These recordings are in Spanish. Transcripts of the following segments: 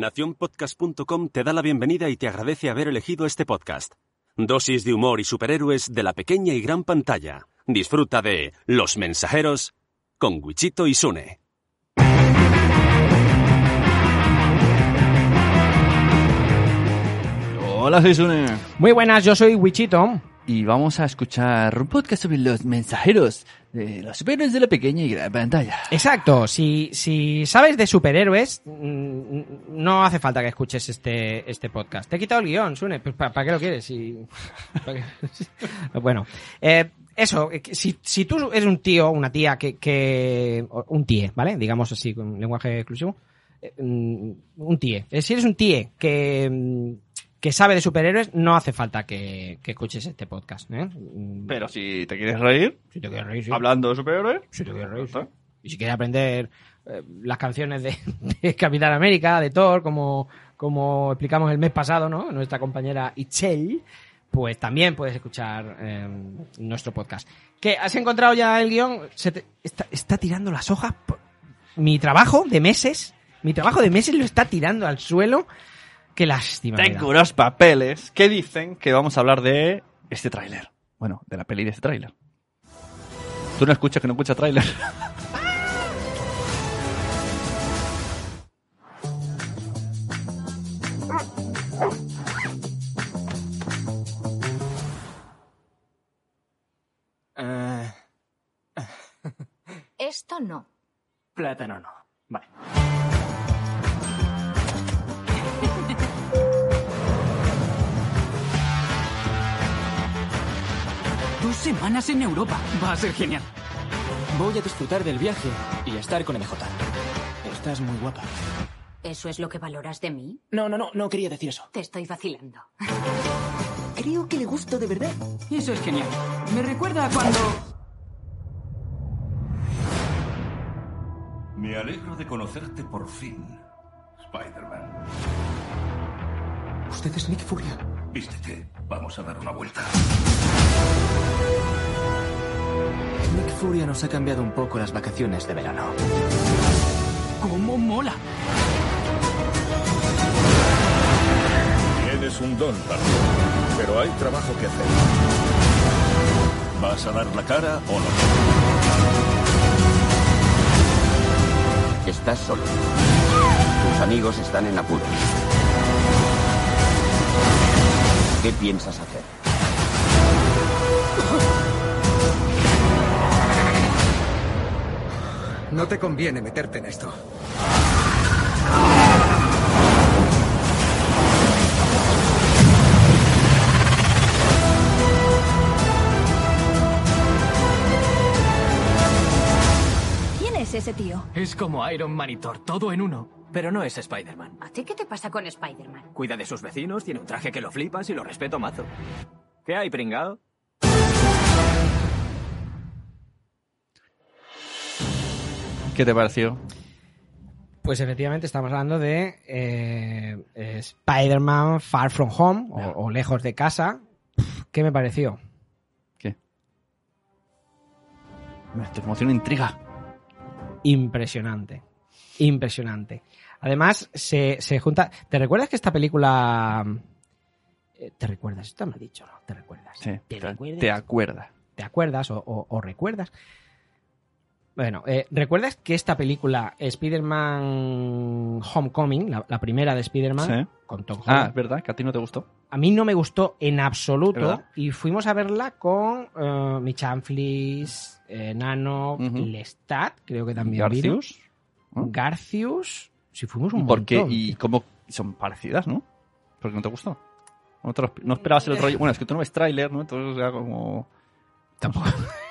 Naciónpodcast.com te da la bienvenida y te agradece haber elegido este podcast. Dosis de humor y superhéroes de la pequeña y gran pantalla. Disfruta de Los Mensajeros con Wichito y Sune. Hola, soy Sune. Muy buenas, yo soy Wichito. Y vamos a escuchar un podcast sobre los mensajeros de los superhéroes de la pequeña y gran pantalla. Exacto, si, si sabes de superhéroes, mm, no hace falta que escuches este, este podcast. Te he quitado el guion, Sune, pues, ¿para, qué lo quieres? ¿para qué? bueno, eh, eso, eh, si, si tú eres un tío, una tía que, que un tíe, ¿vale? Digamos así, con lenguaje exclusivo. eh, mm, un tíe. Si eres un tíe que, mm, que sabe de superhéroes, no hace falta que, que escuches este podcast. ¿eh? Pero si te quieres reír, si te quieres reír, sí. hablando de superhéroes, Sí, te quieres reír. Y si quieres aprender eh, las canciones de, de Capitán América, de Thor, como, como explicamos el mes pasado, ¿no? Nuestra compañera Ichel, pues también puedes escuchar eh, nuestro podcast. ¿Qué? ¿Has encontrado ya el guion? Se te- está, está tirando las hojas. por- Mi trabajo de meses, mi trabajo de meses lo está tirando al suelo. Qué lástima. me da. tengo unos papeles que dicen que vamos a hablar de este tráiler. Bueno, de la peli de este tráiler. ¿Tú no escuchas que no escuchas tráiler? Eh, Esto no. plátano no. Vale. Semanas en Europa. Va a ser genial. Voy a disfrutar del viaje y a estar con MJ. Estás muy guapa. ¿Eso es lo que valoras de mí? No, no, no, no quería decir eso. Te estoy vacilando. Creo que le gusto de verdad. Eso es genial. Me recuerda a cuando... Me alegro de conocerte por fin, Spider-Man. Usted es Nick Furia. Vístete, vamos a dar una vuelta. Nick Furia nos ha cambiado un poco las vacaciones de verano. ¿Cómo mola? Tienes un don, pero hay trabajo que hacer. ¿Vas a dar la cara o no? Estás solo. Tus amigos están en apuros. ¿Qué piensas hacer? No te conviene meterte en esto. ¿Quién es ese tío? Es como Iron Man y Thor, todo en uno. Pero no es Spider-Man. ¿A ti qué te pasa con Spider-Man? Cuida de sus vecinos, tiene un traje que lo flipas y lo respeto mazo. ¿Qué hay, pringao? ¿Qué te pareció? Pues efectivamente estamos hablando de eh, eh, Spider-Man Far From Home o, Lejos de Casa. ¿Qué me pareció? ¿Qué? Me te emociona intriga. Impresionante. Impresionante. Además, se, se junta. ¿Te recuerdas que esta película. eh, ¿Te recuerdas? Esto me ha dicho, ¿no? ¿Te recuerdas? Sí, ¿Te, te, recuerdas? te acuerdas. ¿Te acuerdas o, o- o recuerdas? Bueno, eh, ¿recuerdas que esta película, Spider-Man Homecoming, la, la primera de Spider-Man, Sí. con Tom Ah, Holland, ¿es verdad? ¿Que a ti no te gustó? a mí no me gustó en ¿Es absoluto y fuimos a verla con eh, Michanflis, eh, Nano. Lestat, creo que también. Garcius. ¿no? Garcius. Si fuimos un ¿Por qué? montón. ¿Y cómo son parecidas, no? ¿Por qué no te gustó? ¿No, te lo- no esperabas el rollo? Bueno, es que tú no ves tráiler, ¿no? Entonces era como... Tampoco.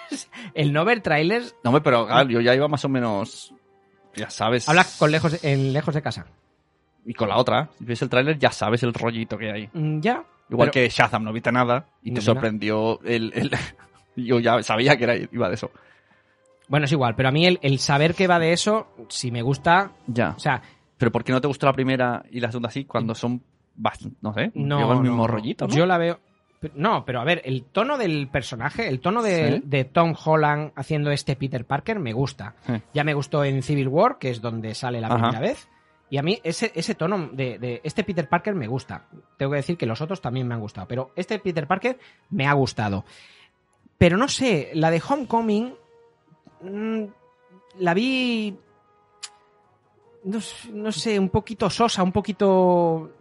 El no ver trailers No, hombre, pero claro, yo ya iba más o menos... Ya sabes... habla con lejos, en lejos de casa. Y con la otra, si ves el tráiler ya sabes el rollito que hay. Mm, Ya. Igual pero- que Shazam, no viste nada y No te sorprendió el... el- yo ya sabía que era, iba de eso. Bueno, es igual, pero a mí el, el saber que va de eso, si me gusta. Ya. O sea, Pero ¿por qué no te gustó la primera y la segunda así cuando son bastante, no sé, no. el mismo no, rollito, ¿no? Yo la veo. No, pero a ver, el tono del personaje, el tono de, Sí. de Tom Holland haciendo este Peter Parker me gusta. Sí. Ya me gustó en Civil War, que es donde sale la Ajá. primera vez. Y a mí ese, ese tono de, de este Peter Parker me gusta. Tengo que decir que los otros también me han gustado, pero este Peter Parker me ha gustado. Pero no sé, la de Homecoming mm, la vi no, no sé, un poquito sosa, un poquito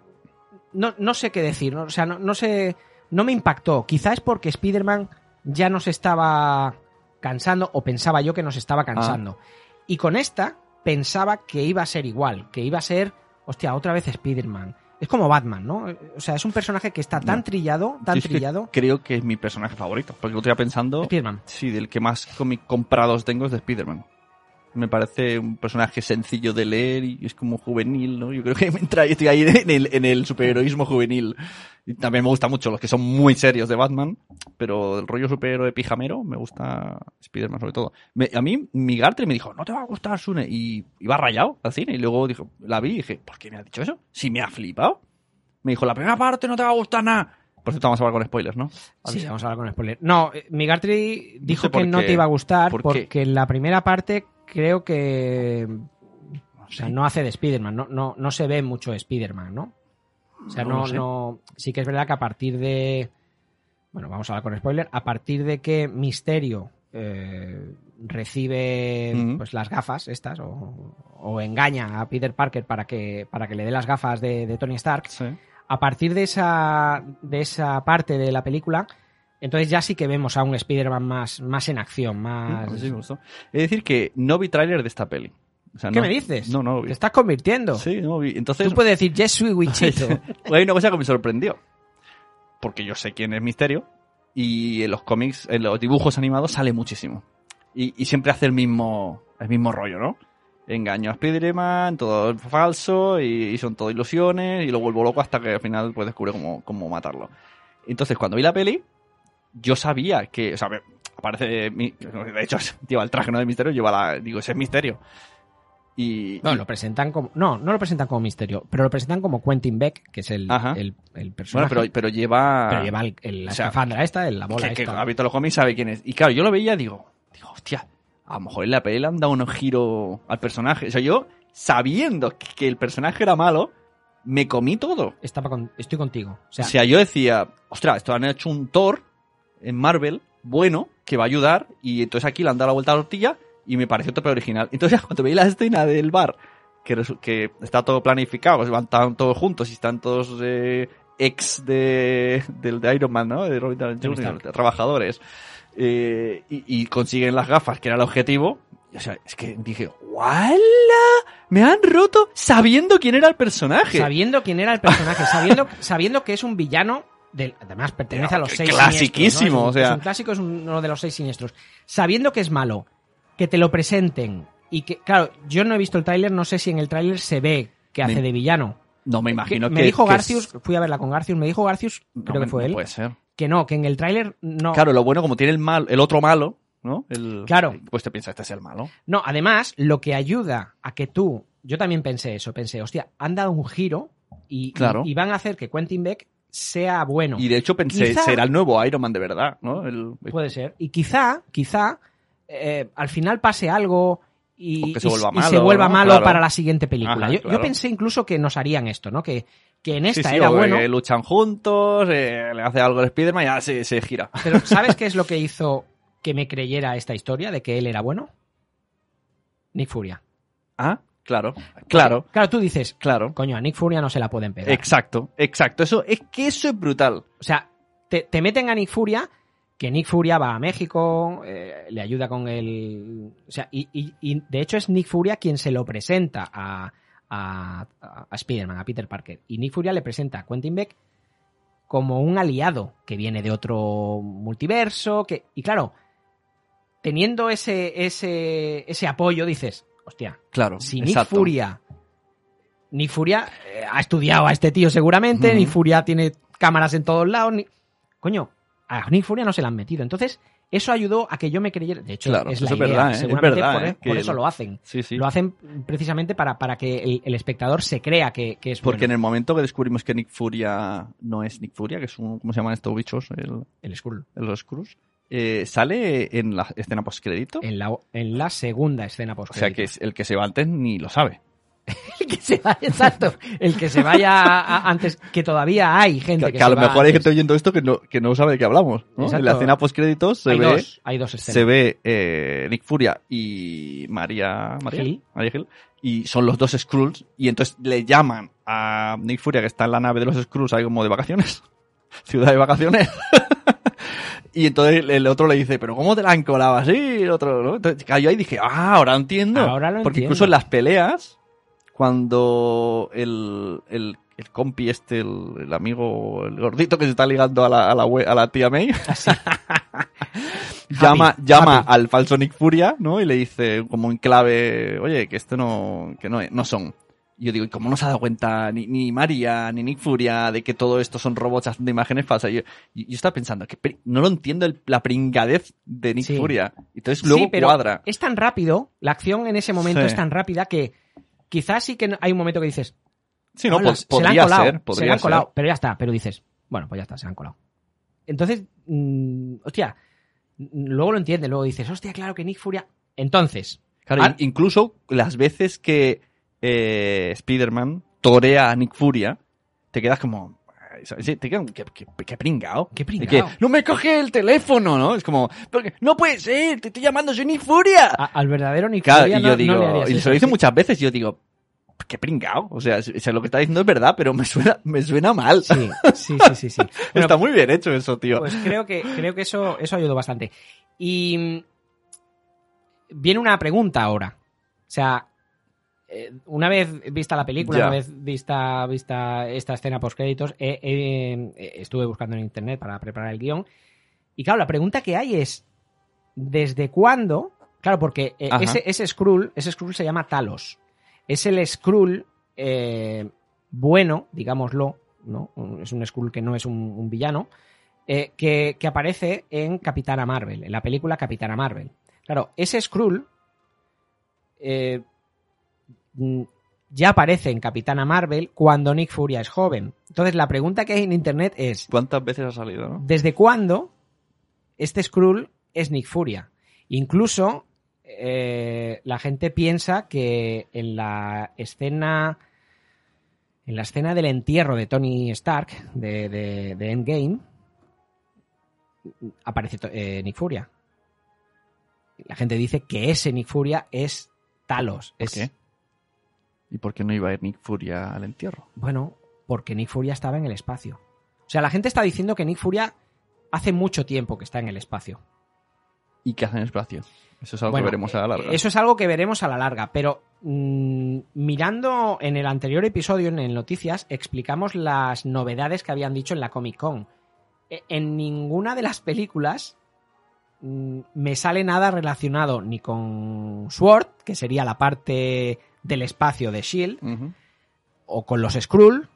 no, no sé qué decir, ¿no? o sea, no, no sé, no me impactó. Quizá es porque Spider-Man ya nos estaba cansando, o pensaba yo que nos estaba cansando. Y con esta pensaba que iba a ser igual, que iba a ser, hostia, otra vez Spider-Man. Es como Batman, ¿no? O sea, es un personaje que está tan trillado, tan que trillado. creo que es mi personaje favorito. Porque lo estoy pensando. Spider-Man. Sí, del que más cómic comprados tengo es de Spider-Man. Me parece un personaje sencillo de leer y es como juvenil, ¿no? Yo creo que me entra, estoy ahí en el, en el superheroísmo juvenil. Y también me gusta mucho los que son muy serios de Batman, pero el rollo superhéroe pijamero me gusta Spider-Man sobre todo. Me- a mí, mi Gartre me dijo, no te va a gustar Sune, y iba rayado al cine, y luego dijo, la vi y dije, ¿por qué me has dicho eso? Si me ha flipado. Me dijo, la primera parte no te va a gustar nada. Por cierto, vamos a hablar con spoilers, ¿no? Sí, vamos a hablar con spoiler. No, eh, Migartri dijo sé que no te iba a gustar porque la primera parte creo que. O sea, no hace de Spider-Man, no, no, no se ve mucho de Spider-Man, ¿no? O sea, No no, lo sé. no. Sí que es verdad que a partir de. Bueno, vamos a hablar con spoiler. A partir de que Misterio eh, recibe pues las gafas estas o, o engaña a Peter Parker para que, para que le dé las gafas de, de Tony Stark, Sí. a partir de esa, de esa parte de la película, entonces ya sí que vemos a un Spider-Man más, más en acción, más... Sí, me gustó. Es decir, que no vi tráiler de esta peli. O sea, ¿Qué no- me dices? No, no lo vi. Te estás convirtiendo. Sí, no lo vi. Entonces, Tú puedes decir Yes, soy Wichito. hay una cosa que me sorprendió. Porque yo sé quién es Misterio. Y en los cómics, en los dibujos animados sale muchísimo. Y, y siempre hace el mismo, el mismo rollo, ¿no? Engaño a Spider-Man, todo es falso, y, y son todo ilusiones, y lo vuelvo loco hasta que al final pues descubre cómo, cómo matarlo. Entonces, cuando vi la peli, yo sabía que, o sea, aparece, de hecho, lleva el traje no de Misterio, lleva la, digo, ese es Misterio. Y, No, y- lo presentan como... No, no lo presentan como Misterio, pero lo presentan como Quentin Beck, que es el, el, el bueno, personaje. pero, pero lleva... pero lleva el, el- la o sea, escafandra esta, el- la bola que, que esta. visto los cómics sabe quién es. Y claro, yo lo veía y digo, digo, hostia, a lo mejor en la peli le han dado un giro al personaje. O sea, yo, sabiendo que, que el personaje era malo, me comí todo. Estaba con- estoy contigo. O sea, O sea, yo decía, ostras, esto han hecho un Thor en Marvel bueno que va a ayudar y entonces aquí le han dado la vuelta a la tortilla y me pareció tope original. Entonces cuando veí la escena del bar que, está todo planificado, pues van tan todos juntos y están todos eh, ex de, del de Iron Man, ¿no? De Robert Downey trabajadores eh, y, y consiguen las gafas, que era el objetivo. O sea, es que dije, ¡Wala! Me han roto sabiendo quién era el personaje. sabiendo quién era el personaje, sabiendo, sabiendo que es un villano, del, además pertenece Pero a los seis clasiquísimo, o sea. es un clásico, es uno de los seis siniestros. Sabiendo que es malo, que te lo presenten y que, claro, yo no he visto el tráiler, no sé si en el tráiler se ve que hace Me- de villano. No me imagino Que- me dijo que Garcius, es- fui a verla con Garcius, me dijo Garcius, No, creo que fue no él, Puede ser. que no, que en el tráiler no. Claro, lo bueno, como tiene el mal, el otro malo, ¿no? El, Claro. Pues te piensas, este es el malo. No, además, lo que ayuda a que tú, yo también pensé eso, pensé, hostia, han dado un giro y, y van a hacer que Quentin Beck sea bueno. Y de hecho pensé, Quizá- será el nuevo Iron Man de verdad, ¿no? El- Puede ser. Y quizá, quizá, eh, al final pase algo y, se vuelva y malo, se vuelva ¿no? malo Claro. para la siguiente película. Ajá, yo, pensé incluso que nos harían esto, ¿no? Que, que en esta sí, era bueno. que luchan juntos, eh, le hace algo el Spider-Man y ya se, se gira. Pero ¿sabes qué es lo que hizo que me creyera esta historia de que él era bueno? Nick Furia. Ah, claro, claro, Claro, tú dices, claro. coño, a Nick Furia no se la pueden pegar. Exacto, exacto. Eso, es que eso es brutal. O sea, te, te meten a Nick Furia, que Nick Furia va a México, eh, le ayuda con el... O sea, y, y- y de hecho es Nick Furia quien se lo presenta a, a, a Spider-Man, a Peter Parker. Y Nick Furia le presenta a Quentin Beck como un aliado que viene de otro multiverso, que... Y claro, teniendo ese, ese, ese apoyo, dices, hostia, Claro, si Nick exacto. Furia. Nick Furia eh, ha estudiado a este tío seguramente. Nick Furia tiene cámaras en todos lados. ni- Coño, a Nick Furia no se la han metido. Entonces, eso ayudó a que yo me creyera. De hecho, Claro, es la es idea. verdad, ¿eh? Es Seguramente verdad, por, ¿eh? por Que eso lo- lo hacen. Sí, sí. Lo hacen precisamente para, para que el, el espectador se crea que, que es Porque en el momento que descubrimos que Nick Furia no es Nick Furia, que es un, ¿cómo se llaman estos bichos? El, el Skrull. el los Skrulls, eh, sale en la escena postcrédito. En la, en la segunda escena post O sea que es- el que se va antes ni lo sabe. el que se vaya, exacto, el que se vaya a- antes, que todavía hay gente Que, que, que a lo va mejor hay gente oyendo esto que no, que no sabe de qué hablamos. ¿no? En la escena post-créditos se hay ve, dos, hay dos escenas. se ve eh, Nick Furia y María, María, Hill. María Hill, y son los dos Skrulls, y entonces le llaman a Nick Furia, que está en la nave de los Skrulls, ahí como de vacaciones, ciudad de vacaciones. Y entonces el- otro le dice, pero ¿cómo te la han colado así? El otro, ¿no? Entonces yo ahí dije, ah, ahora entiendo. Ahora lo Porque entiendo. incluso en las peleas, cuando el, el, el compi este, el, el amigo, el gordito que se está ligando a la, a la, we- a la tía May, llama, Happy, llama happy. al falso Nick Furia, ¿no? Y le dice como en clave, oye, que este no, que no, no son. Yo digo, ¿y cómo no se ha dado cuenta ni, ni María ni Nick Furia de que todo esto son robots haciendo imágenes falsas? Yo, yo estaba pensando, que no lo entiendo el- la pringadez de Nick Sí. Furia. Entonces luego sí, pero cuadra. es tan rápido, la acción en ese momento Sí. es tan rápida que quizás sí que hay un momento que dices, Sí, no, "Hola, pod- se la han podría colado, ser, se podría la han ser. colado, pero ya está, pero dices, bueno, pues ya está, se la han colado. Entonces, mm, hostia, mm, luego lo entiendes, luego dices, hostia, claro que Nick Furia. Entonces, Claro, incluso las veces que eh, Spider-Man torea a Nick Furia, te quedas como... ¿sabes? Te quedas, ¿qué, qué, qué pringao? Qué pringao. que, no me coge el teléfono, ¿no? Es como, "Porque no puede ser, te estoy llamando, soy Nick Furia. a- al verdadero Nick Claro, Furia y yo no digo, le y se lo dice muchas veces, y yo digo, qué pringao. O sea, lo que está diciendo es verdad, pero me suena, me suena mal. Sí, sí, sí, sí. sí. Bueno, Está muy bien hecho eso, tío. Pues creo que, creo que eso, eso ayudó bastante. Y viene una pregunta ahora. O sea, eh, una vez vista la película, Ya. una vez vista, vista esta escena post créditos, estuve buscando en internet para preparar el guion. Y claro, la pregunta que hay es: ¿desde cuándo? Claro, porque eh, ese, ese Skrull, ese Skrull se llama Talos. Es el Skrull eh, bueno, digámoslo, ¿no? Es un Skrull que no es un, un villano, eh, que, que aparece en Capitana Marvel, en la película Capitana Marvel. Claro, ese Skrull eh, ya aparece en Capitana Marvel cuando Nick Furia es joven. Entonces la pregunta que hay en internet es, ¿Cuántas veces ha salido, no? ¿desde cuándo este Skrull es Nick Furia? Incluso eh, la gente piensa que en la escena en la escena del entierro de Tony Stark de, de- de Endgame aparece eh, Nick Furia. La gente dice que ese Nick Furia es Talos. ¿Por es, qué? ¿Y por qué no iba a ir Nick Furia al entierro? Bueno, porque Nick Furia estaba en el espacio. O sea, la gente está diciendo que Nick Furia hace mucho tiempo que está en el espacio. ¿Y qué hacen en el espacio? Eso es algo Bueno, que veremos a la larga. Eso es algo que veremos a la larga, pero mm, mirando en el anterior episodio, en Noticias, explicamos las novedades que habían dicho en la Comic Con. E- En ninguna de las películas mm, me sale nada relacionado ni con Sword, que sería la parte del espacio de Shield, o con los Skrull,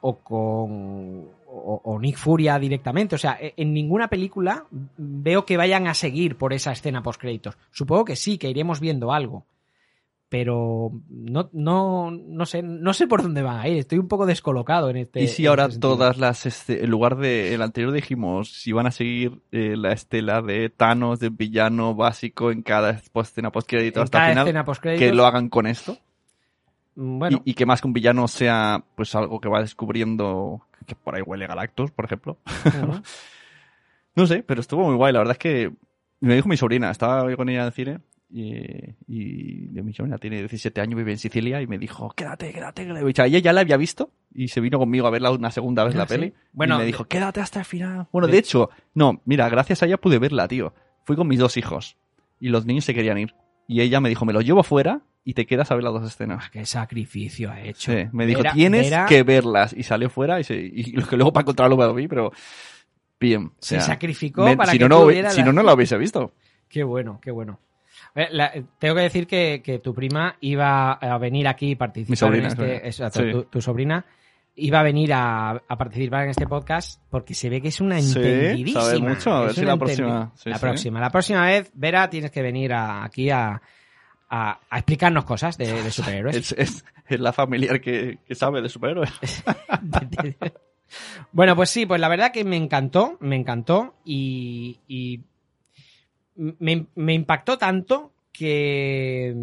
o con. O, o Nick Furia directamente. O sea, e- en ninguna película veo que vayan a seguir por esa escena post créditos. Supongo que sí, que iremos viendo algo. Pero no, no, no sé, no sé por dónde van a ir. Estoy un poco descolocado en este. Y si ahora este todas las, este, en lugar de el anterior dijimos, si van a seguir eh, la estela de Thanos, de villano básico en cada escena post crédito En hasta el final, que lo hagan con esto. Bueno, Y, y que más que un villano sea pues algo que va descubriendo que por ahí huele Galactus, por ejemplo. No sé, pero estuvo muy guay. La verdad es que me dijo mi sobrina, estaba con ella en el cine y, y mi sobrina tiene 17 años, vive en Sicilia y me dijo, quédate, quédate. visto". ella ya la había visto y se vino conmigo a verla una segunda vez Ah, la ¿sí? peli. Bueno, y me dijo, quédate hasta el final. Bueno, de- de hecho, no, mira, gracias a ella pude verla, tío. Fui con mis dos hijos y los niños se querían ir. Y ella me dijo, me los llevo fuera y te quedas a ver las dos escenas. Ah, qué sacrificio ha hecho. Sí, me dijo, Vera- tienes Vera que verlas. Y salió fuera y, se, y lo que luego para encontrarlo me lo vi, pero bien. o Se sacrificó me- para si que no, no, si no, no lo hubiese visto. Qué bueno, qué bueno. Eh, la- tengo que decir que, que tu prima iba a venir aquí y participar Mi sobrina, en este. Sí. tu, tu sobrina iba a venir a, a participar en este podcast porque se ve que es una Sí, entendidísima. sabe mucho, a ver si la próxima- sí, la sí. próxima. La próxima vez, Vera, tienes que venir a- aquí a, a- a explicarnos cosas de, de superhéroes. Es, es- es la familiar que, que sabe de superhéroes. Bueno, pues sí, pues la verdad que me encantó, me encantó y, y me, me impactó tanto que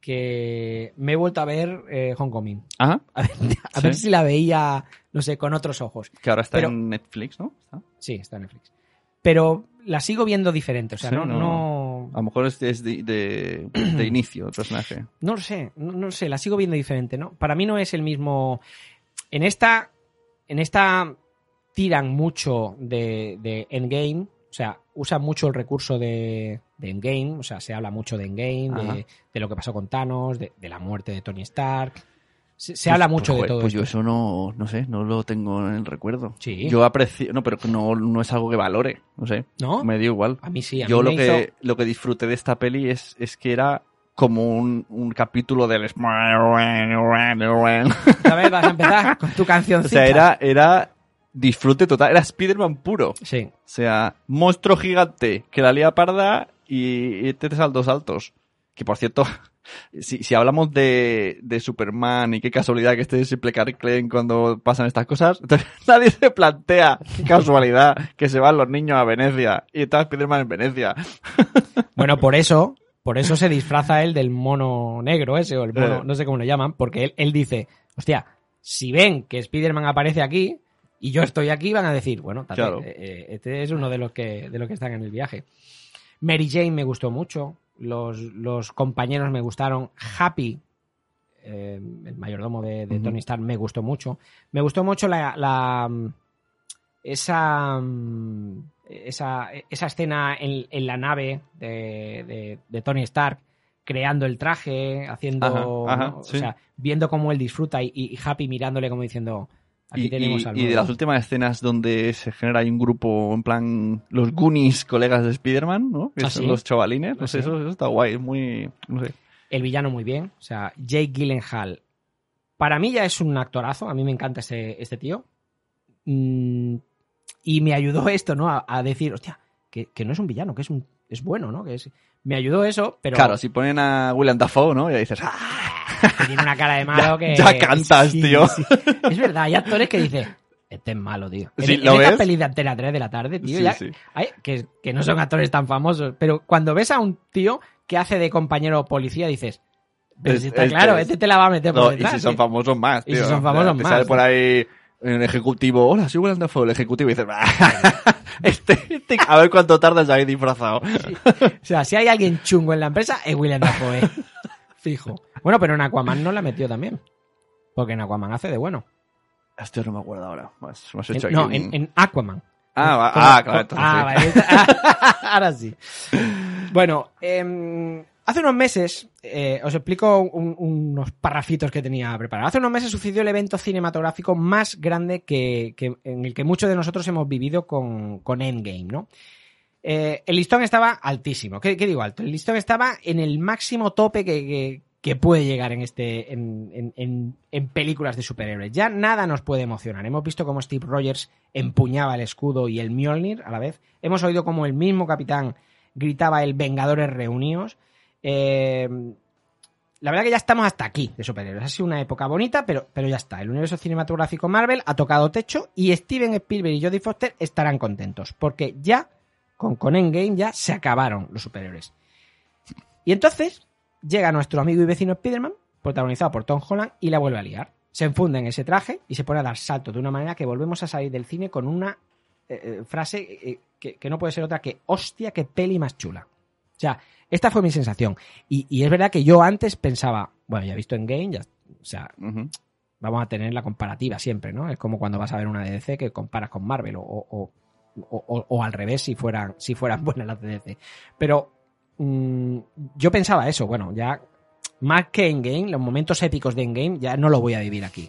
que me he vuelto a ver eh, Homecoming. Ajá. A ver, a ver Sí. si la veía, no sé, con otros ojos. Que ahora está Pero- en Netflix, ¿no? ¿Está? Sí, está en Netflix. Pero la sigo viendo diferente, o sea, Sí, no, no. no, A lo mejor es, es de, de, de inicio el personaje. no lo sé, no, no lo sé, la sigo viendo diferente, ¿no? Para mí no es el mismo. En esta, en esta tiran mucho de, de Endgame, o sea, usan mucho el recurso de, de Endgame, o sea, se habla mucho de Endgame, de, de lo que pasó con Thanos, de, de la muerte de Tony Stark. Se, se habla mucho Pues, de todo Pues yo eso no, no sé, no lo tengo en el recuerdo. Sí. Yo aprecio, no, pero no, no es algo que valore, no sé. ¿No? Me dio igual. A mí sí, a Yo mí lo que, hizo- lo que disfruté de esta peli es, es que era como un, un capítulo del... A ver, vas a empezar con tu canción. O sea, era, era disfrute total. Era Spider-Man puro. Sí. O sea, monstruo gigante que la lía parda y, y te saltos saltos. Que por cierto, si, si hablamos de, de Superman y qué casualidad que esté Simple Clark cuando pasan estas cosas, nadie se plantea, qué casualidad, que se van los niños a Venecia y está Spider-Man en Venecia. Bueno, por eso, por eso se disfraza él del mono negro ese, o el mono, Eh. no sé cómo lo llaman, porque él, él dice, hostia, si ven que Spider-Man aparece aquí y yo estoy aquí, van a decir, bueno, tate, Claro. eh, eh, este es uno de los que, de los que están en el viaje. Mary Jane me gustó mucho, los, los compañeros me gustaron, Happy, eh, el mayordomo de. Tony Stark, me gustó mucho. Me gustó mucho la, la esa, esa esa escena en, en la nave de, de- de Tony Stark creando el traje, haciendo, Ajá, ajá, ¿no? sí. o sea, viendo cómo él disfruta y, y Happy mirándole como diciendo, aquí Y, tenemos y- y de nuevo". las últimas escenas donde se genera ahí un grupo, en plan, los Goonies, colegas de Spider-Man, ¿no? Que ¿Ah, son sí? los chavalines. No ¿Ah, sé, eso, eso está guay, es muy... No sé. el villano muy bien. O sea, Jake Gyllenhaal. Para mí ya es un actorazo. A mí me encanta este, este tío. Mm, y me ayudó esto, ¿no? A, a decir, hostia, que, que no es un villano, que es un es bueno, ¿no? Que es, me ayudó eso, pero Claro, si ponen a William Dafoe, ¿no? Ya dices, ¡ah! tiene una cara de malo Ya- que. ya cantas, tío. sí. Es verdad, hay actores que dicen. Este es malo, tío. En, Sí, en ¿lo estas ves? pelis de Antena 3 de la tarde, tío, Sí, ya- sí. hay- que, que no son actores tan famosos, pero cuando ves a un tío que hace de compañero policía, dices, pero Es- si está este claro, es- este te la va a meter por No, y detrás. si son ¿eh? famosos más, Y tío. si son O sea, famosos te más, sale sí. por ahí un ejecutivo, hola, soy William Dafoe, el ejecutivo, y dices, "Ah, este, este, a ver cuánto tardas ahí disfrazado. O sea, si hay alguien chungo en la empresa, es William Dafoe. Fijo. Bueno, pero en Aquaman no la metió también. Porque en Aquaman hace de bueno. Esto no me acuerdo ahora. Más, más En- hecho no, un- en, en Aquaman. Ah, ah, claro, entonces ah, sí. vale. Ahora sí. Bueno, em, hace unos meses, eh, os explico un- unos parrafitos que tenía preparado. Hace unos meses sucedió el evento cinematográfico más grande que, en el que muchos de nosotros hemos vivido con, Endgame, ¿no? Eh, el listón estaba altísimo. ¿Qué, digo alto? El listón estaba en el máximo tope que, puede llegar en, este, en películas de superhéroes. Ya nada nos puede emocionar. Hemos visto cómo Steve Rogers empuñaba el escudo y el Mjolnir a la vez. Hemos oído cómo el mismo capitán gritaba el Vengadores reunidos. Eh, la verdad que ya estamos hasta aquí de superhéroes. Ha sido una época bonita, pero, pero ya está. El universo cinematográfico Marvel ha tocado techo y Steven Spielberg y Jodie Foster estarán contentos. Porque ya, con, con Endgame, ya se acabaron los superhéroes. Y entonces llega nuestro amigo y vecino Spider-Man, protagonizado por Tom Holland, y la vuelve a liar. Se enfunde en ese traje y se pone a dar saltos de una manera que volvemos a salir del cine con una eh, eh, frase que, que no puede ser otra que hostia, qué peli más chula. O sea, esta fue mi sensación. Y, y es verdad que yo antes pensaba, bueno, ya he visto en Game, ya, o sea, vamos a tener la comparativa siempre, ¿no? Es como cuando vas a ver una DDC que comparas con Marvel o, o, o- o- al revés si fueran, si fueran buenas las DDC. Pero mm, yo pensaba eso, bueno, ya más que Endgame, los momentos épicos de Endgame ya no lo voy a vivir aquí.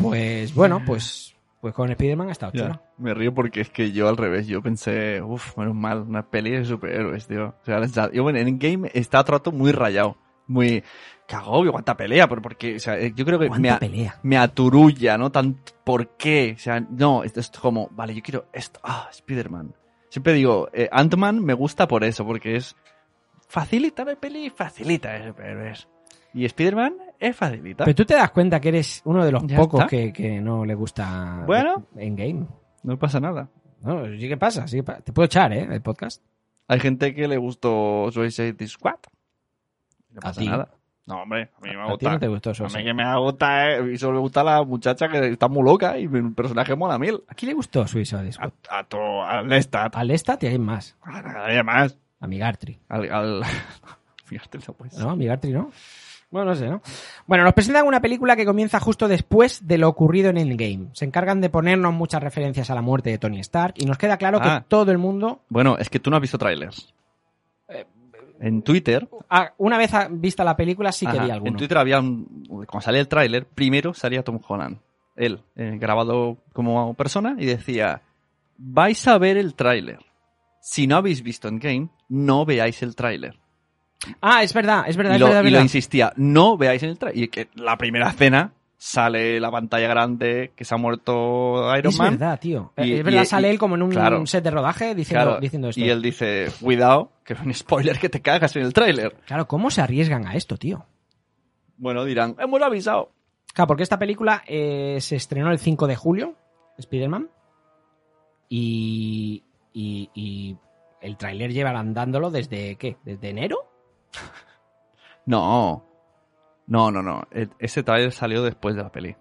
Pues bueno, pues, pues con Spider-Man ha estado chulo. Me río porque es que yo al revés, yo pensé, uff, menos mal, una peli de superhéroes, tío. O sea, yo en Endgame está todo rato muy rayado, muy cagobio, cuánta pelea, pero porque, o sea, yo creo que me, ¿Cuánta a- pelea? me aturulla, ¿no? Tan, ¿por qué? O sea, no, esto es como, vale, yo quiero esto, ah, Spider-Man. Siempre digo, eh, Ant-Man me gusta por eso, porque es, facilita la peli, facilita de superhéroes. Y Spider-Man es facilita. Pero tú te das cuenta que eres uno de los Ya pocos que, que no le gusta Bueno. Endgame. No pasa nada. No, sí que pasa, sí que pasa. Te puedo echar, ¿eh? El podcast. Hay gente que le gustó Suicide Squad. No pasa ti? nada. No, hombre, a mí me A ti gusta. no te gustó a Sosa. mí que me gusta, eh, y solo me gusta la muchacha que está muy loca y el personaje mola mil. ¿A quién le gustó Suicide Squad? A, a todo, al Lestat, Al Lestat y a alguien más. a más. A Migartri. Al, al... Fíjate, no puede ser. ¿No? Migartri, ¿no? Bueno, no sé, ¿no? Bueno, nos presentan una película que comienza justo después de lo ocurrido en Endgame. Se encargan de ponernos muchas referencias a la muerte de Tony Stark y nos queda claro Ah. que todo el mundo, Bueno, es que tú no has visto trailers. En Twitter, ah, una vez ah, vista la película, sí que Ajá, vi alguno. En Twitter había un. Cuando salía el tráiler, primero salía Tom Holland. Él, eh, grabado como persona, y decía: Vais a ver el tráiler. Si no habéis visto Endgame, no veáis el tráiler. Ah, es verdad, es verdad, Y, es lo, verdad. es y lo verdad. insistía: No veáis el tráiler. Y que la primera escena sale la pantalla grande que se ha muerto Iron es Man. verdad, tío. Y- es verdad, y- sale él como en un claro. set de rodaje diciendo, Claro, diciendo esto. y él dice: Cuidado, que es un spoiler que te cagas en el tráiler. Claro, ¿cómo se arriesgan a esto, tío? Bueno, dirán: Hemos avisado. Claro, porque esta película eh, se estrenó el 5 de julio, Spider-Man, y, y, y el tráiler lleva andándolo desde, ¿qué? ¿Desde enero? No. No, no, no. E- Ese tráiler salió después de la peli.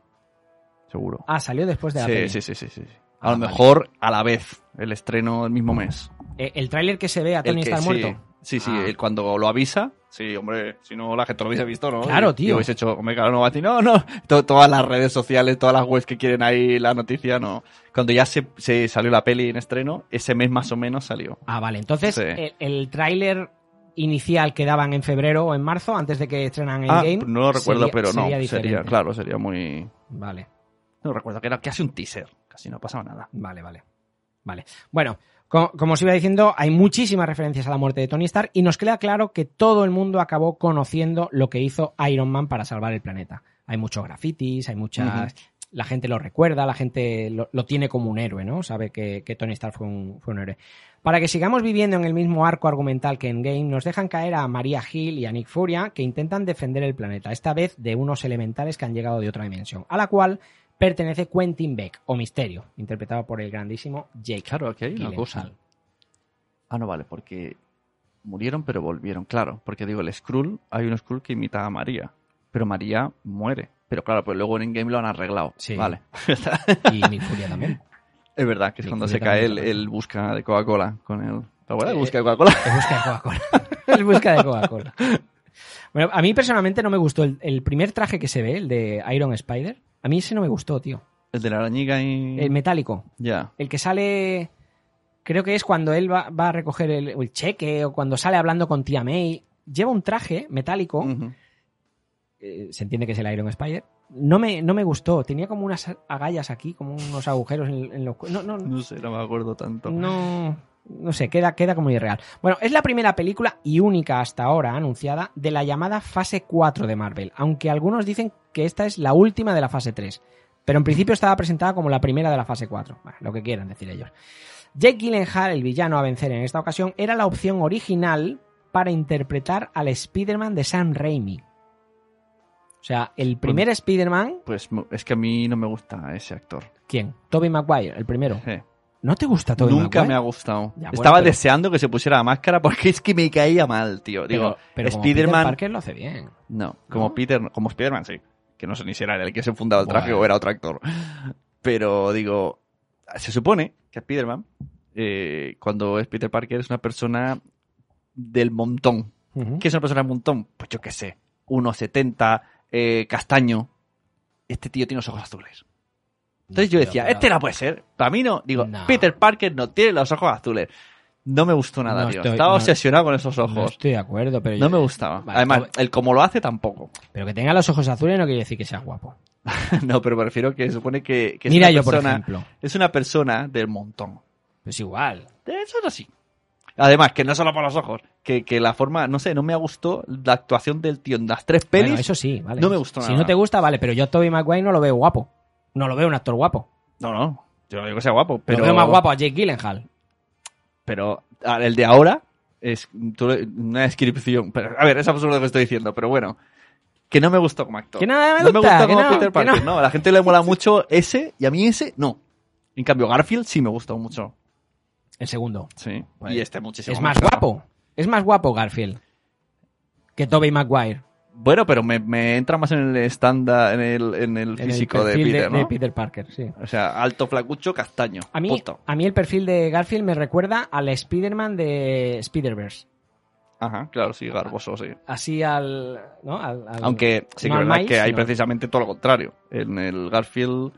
Seguro. Ah, salió después de la sí, peli. sí, sí, sí, sí. A Ah, lo vale. mejor a la vez, el estreno el mismo mes. Eh, el tráiler que se ve a Tony sí, muerto. Sí, sí, Ah. cuando lo avisa, sí, hombre, si no la gente lo hubiese visto, ¿no? Claro, tío. Y hubiese hecho, hombre, claro, no va a decir, no, no, To- todas las redes sociales, todas las webs que quieren ahí la noticia, no. Cuando ya se, se salió la peli en estreno, ese mes más o menos salió. Ah, vale. Entonces, Sí. el, el tráiler inicial que daban en febrero o en marzo, antes de que estrenan Ah, Endgame. no lo recuerdo, sería- pero no, sería claro, sería muy... Vale. No recuerdo, que era casi un teaser, casi no pasaba nada. Vale, vale. Vale. Bueno, co- como os iba diciendo, hay muchísimas referencias a la muerte de Tony Stark y nos queda claro que todo el mundo acabó conociendo lo que hizo Iron Man para salvar el planeta. Hay muchos grafitis, hay muchas... La gente lo recuerda, la gente lo, lo tiene como un héroe, ¿no? Sabe que, que Tony Stark fue un, fue un héroe. Para que sigamos viviendo en el mismo arco argumental que en Game, nos dejan caer a María Hill y a Nick Furia, que intentan defender el planeta, esta vez de unos elementales que han llegado de otra dimensión, a la cual pertenece Quentin Beck, o Misterio, interpretado por el grandísimo Jake. Claro, aquí hay una cosa. Ah, no, vale, porque murieron pero volvieron, claro. Porque digo, el Skrull, hay un Skrull que imita a María, pero María muere. Pero claro, pues luego en Game lo han arreglado. Sí. Vale. Y Nick Furia también. es verdad que es cuando Furia se cae el, el busca de Coca-Cola con el... ¿Te acuerdas? El Eh, busca de Coca-Cola. Es busca de Coca-Cola. es busca de Coca-Cola. Bueno, a mí personalmente no me gustó el, el primer traje que se ve, el de Iron Spider. A mí ese no me gustó, tío. El de la arañiga y... El metálico. Ya. El que sale. Creo que es cuando él va, va a recoger el, el cheque o cuando sale hablando con tía May. Lleva un traje metálico. Eh, se entiende que es el Iron Spider. No me, no me gustó. Tenía como unas agallas aquí, como unos agujeros en, en los. No, no, No sé, no me acuerdo tanto. No, no sé, queda, queda como irreal. Bueno, es la primera película y única hasta ahora anunciada de la llamada fase 4 de Marvel, aunque algunos dicen que esta es la última de la fase 3. Pero en principio estaba presentada como la primera de la fase 4. Bueno, lo que quieran decir ellos. Jake Gyllenhaal, el villano a vencer en esta ocasión, era la opción original para interpretar al Spider-Man de Sam Raimi. O sea, el primer Spider-Man, Pues es que a mí no me gusta ese actor. ¿quién? Tobey Maguire, el primero. Eh, ¿No te gusta Tobey Nunca Maguire? me ha gustado. Ya, bueno, Estaba pero- deseando que se pusiera la máscara porque es que me caía mal, tío. Digo, pero, pero Spider-Man... Parker lo hace bien. No, como ¿No? Peter, como Spider-Man, sí. Que no sé ni si era el que se fundaba el traje Bueno. o era otro actor. Pero digo, se supone que Spider-Man, eh, cuando es Peter Parker, es una persona del montón. Ujú. ¿Qué es una persona del montón? Pues yo qué sé, 1,70, eh, castaño. Este tío tiene los ojos azules. Entonces yo decía, este no puede ser. Para mí no. Digo, No. Peter Parker no tiene los ojos azules. No me gustó nada, No tío. estoy- Estaba no- obsesionado con esos No ojos. estoy de acuerdo, pero, No yo- me gustaba. Vale, Además, el como lo hace tampoco. pero que tenga los ojos azules no quiere decir que sea guapo. no, pero me refiero que supone que, que es Mira una yo, por persona, ejemplo. es una persona del montón. Es igual. Eso es así. Además, que no solo por los ojos, que, que la forma, no sé, no me gustó la actuación del tío en las tres pelis. Bueno, eso sí, vale. no me gustó Si nada. no te gusta, vale, pero yo a Tobey Maguire no lo veo guapo. No lo veo un actor guapo. No, no, yo no digo que sea guapo, pero... Lo veo más guapo a Jake Gyllenhaal. Pero el de ahora es una descripción. Pero, a ver, es absurdo lo que estoy diciendo, pero bueno. Que no me gustó como actor. Que nada me no me gusta, gusta que como no, Peter Parker, no. no. A la gente le mola mucho ese y a mí ese no. En cambio, Garfield sí me gustó mucho. El segundo. Sí. Pues, y este muchísimo Es más claro. guapo. Es más guapo Garfield. que Tobey Maguire. Bueno, pero me, me entra más en el estándar, en el, en el en físico el de Peter, ¿no? de Peter Parker, sí. O sea, alto, flacucho, castaño. A mí, Punto. a mí el perfil de Garfield me recuerda al Spider-Man de Spider-Verse. Ajá, claro, sí, garboso, sí. Así al... ¿no? Al- al- Aunque sí que no es verdad Miles, que hay sino- precisamente todo lo contrario. En el Garfield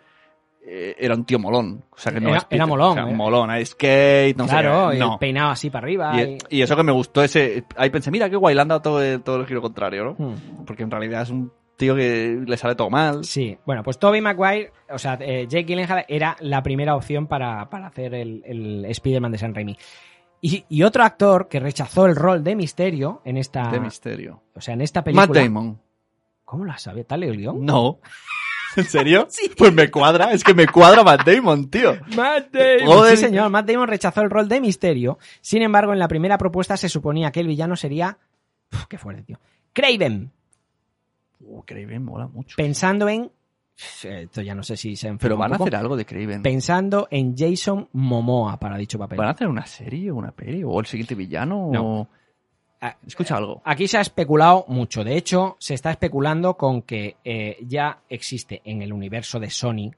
era un tío molón. O sea que no Era- es Peter. era molón, O sea, eh. molón, hay skate, no claro, sé. y No. peinado así para arriba. Y, y- y eso que me gustó ese. Ahí pensé, mira qué guay, le han dado todo el, todo el giro contrario, ¿no? Hmm. Porque en realidad es un tío que le sale todo mal. Sí, bueno, pues Tobey Maguire, o sea, eh, Jake Gyllenhaal era la primera opción para, para hacer el, el Spider-Man de San Raimi. Y, y otro actor que rechazó el rol de Misterio en esta, De misterio. o sea, en esta película. Matt Damon. ¿Cómo la sabe? ¿Tal el guion? No. ¿En serio? Pues me cuadra, es que me cuadra Matt Damon, tío. Matt Damon. Joder. Sí, señor. Matt Damon rechazó el rol de Misterio. Sin embargo, en la primera propuesta se suponía que el villano sería. Uf, qué fuerte, tío. Craven. Uh, Craven mola mucho. Pensando en. Esto ya no sé si se enferma Pero van a hacer algo de Craven. Pensando en Jason Momoa para dicho papel. ¿Van a hacer una serie o una peli? ¿O el siguiente villano? No. O... Ah, Escucha algo. Aquí se ha especulado mucho. De hecho, se está especulando con que eh, ya existe en el universo de Sony.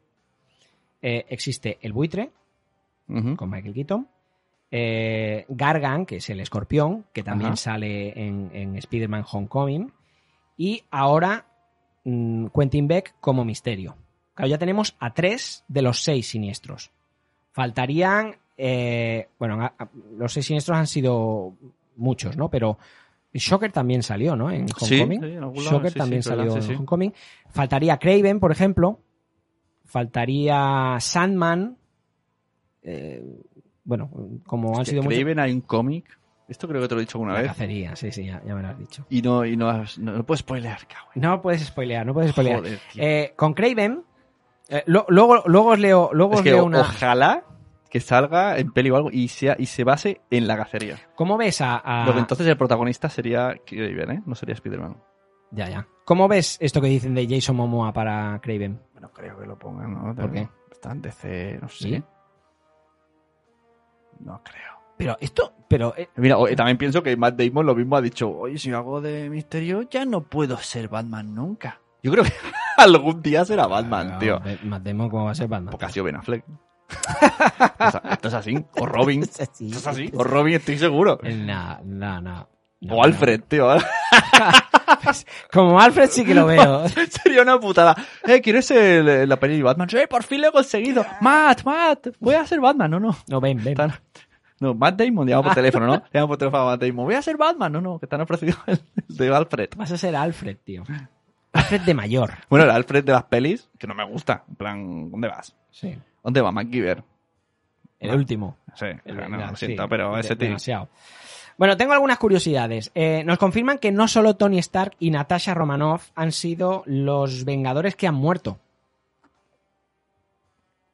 eh, existe el buitre con Michael Keaton. eh, Gargan, que es el escorpión, que también sale en, en Spider-Man Homecoming. Y ahora mm, Quentin Beck como misterio. Claro, ya tenemos a tres de los seis siniestros. Faltarían. eh, bueno, a- a- los seis siniestros han sido muchos, ¿no? Pero Shocker también salió, ¿no? En Sí, Homecoming. sí, en algún lado, Shocker sí, también sí, salió sí, en sí. Homecoming. Faltaría Craven, por ejemplo. Faltaría Sandman. Eh, bueno, como han Es sido muchos. Craven hay un cómic. Esto creo que te lo he dicho alguna La vez. cacería, sí, sí, ya, ya me lo has dicho. Y no, y no, has- no, no puedes spoilear, cabrón. No puedes spoilear, no puedes spoilear. Joder. Eh, con Craven, eh, lo- luego, luego os leo, luego es os que leo una. ojalá que salga en peli o algo y, sea, y se base en la cacería. ¿Cómo ves a, a- Lo que entonces el protagonista sería Craven, ¿eh? No sería Spider-Man. Ya, ya. ¿Cómo ves esto que dicen de Jason Momoa para Craven? Bueno, creo que lo pongan, ¿no? ¿Por qué? Está en DC, no sé. ¿Sí? No creo. Pero esto, pero eh, Mira, o- también pienso que Matt Damon lo mismo ha dicho, oye, si hago de misterio ya no puedo ser Batman nunca. Yo creo que algún día será Batman, tío. Matt Damon, ¿cómo va a ser Batman? Porque ha sido Ben Affleck. Esto, es, así. O Robin. Esto es así. O Robin, estoy seguro. No, no, no. No, O Alfred, tío. Como Alfred sí que lo veo. Sería una putada. Eh, ¿quieres el- la peli de Batman? Sí, por fin lo he conseguido. Matt, Matt, voy a ser Batman. No, no. No, ven, ven. Están- No, Matt Damon, llama por teléfono, ¿no? Llama por teléfono a Matt Damon. Voy a ser Batman. No, no, que te han ofrecido el de Alfred. Vas a ser Alfred, tío. Alfred de mayor. Bueno, el Alfred de las pelis, que no me gusta. En plan, ¿dónde vas? Sí. ¿Dónde va MacGyver? El último. Sí, El- no, lo sí, siento, pero de- ese tío. demasiado. Bueno, tengo algunas curiosidades. Eh, nos confirman que no solo Tony Stark y Natasha Romanoff han sido los Vengadores que han muerto.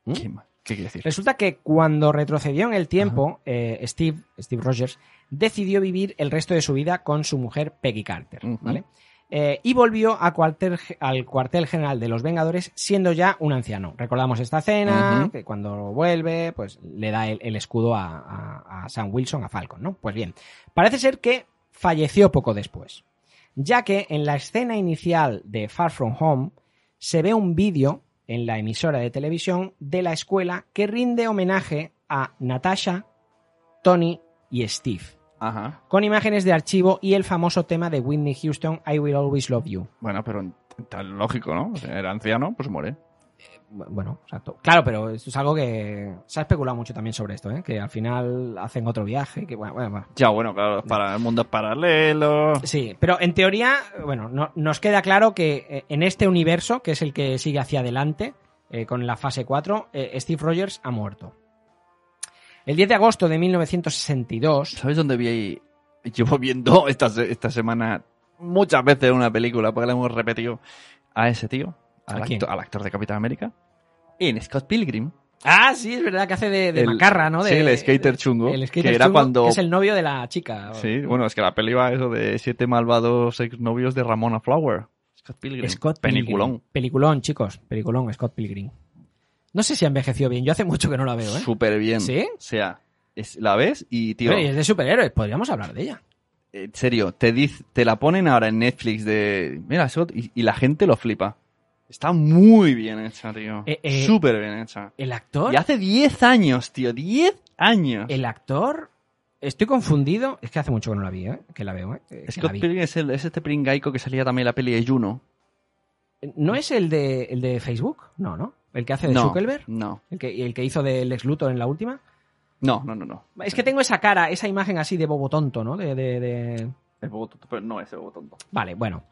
¿Mm? ¿Qué, qué quiere decir? Resulta que cuando retrocedió en el tiempo, eh, Steve, Steve Rogers decidió vivir el resto de su vida con su mujer Peggy Carter. ¿vale? Eh, y volvió a cuartel- al cuartel general de los Vengadores siendo ya un anciano. Recordamos esta escena, que cuando vuelve, pues le da el, el escudo a, a- a Sam Wilson, a Falcon, ¿no? Pues bien, parece ser que falleció poco después, ya que en la escena inicial de Far From Home se ve un vídeo en la emisora de televisión de la escuela que rinde homenaje a Natasha, Tony y Steve, Ajá. con imágenes de archivo y el famoso tema de Whitney Houston, I Will Always Love You. Bueno, pero tan lógico, ¿no? Era anciano, pues muere. Bu- Bueno, exacto. Claro, pero esto es algo que se ha especulado mucho también sobre esto, ¿eh? que al final hacen otro viaje, que bueno, bueno, bueno. Ya, bueno, claro, para el mundo paralelo. Sí, pero en teoría, bueno, no- nos queda claro que eh, en este universo, que es el que sigue hacia adelante, eh, con la fase 4, eh, Steve Rogers ha muerto. El 10 de agosto de 1962, ¿Sabes dónde vi ahí? Llevo viendo esta, esta semana muchas veces una película, porque la hemos repetido a ese tío, al, ¿A quién? acto- al actor de Capitán América, en Scott Pilgrim. Ah, sí, es verdad que hace de, de El- macarra, ¿no? sí, el skater chungo, El skater que era chungo, cuando- que es el novio de la chica. Sí, bueno, es que la peli va eso de siete malvados exnovios de Ramona Flower. Scott Pilgrim. Scott Pilgrim. Peliculón. Peliculón, chicos. Peliculón, Scott Pilgrim. No sé si ha envejecido bien. Yo hace mucho que no la veo, ¿eh? Súper bien. ¿Sí? O sea, es- la ves y, tío, Oye, es de superhéroes. Podríamos hablar de ella. En serio, te, diz- te la ponen ahora en Netflix de... Mira, eso, y, y la gente lo flipa. Está muy bien hecha, tío. Eh, eh, Súper bien hecha. El actor. Y hace 10 años, tío. 10 años. El actor. Estoy confundido. Es que hace mucho que no la vi, ¿eh? Que la veo, ¿eh? Que la Scott. Pilgrim es, el- es este pringaico que salía también en la peli de Juno. ¿No es el de, el de Facebook? No, ¿no? ¿El que hace de No, Zuckerberg? no. ¿El que, el que hizo de Lex Luthor en la última? No, no, no, no. Es que tengo esa cara, esa imagen así de bobo tonto, ¿no? De, de- de- Es bobo tonto, pero no es el bobo tonto. Vale, bueno.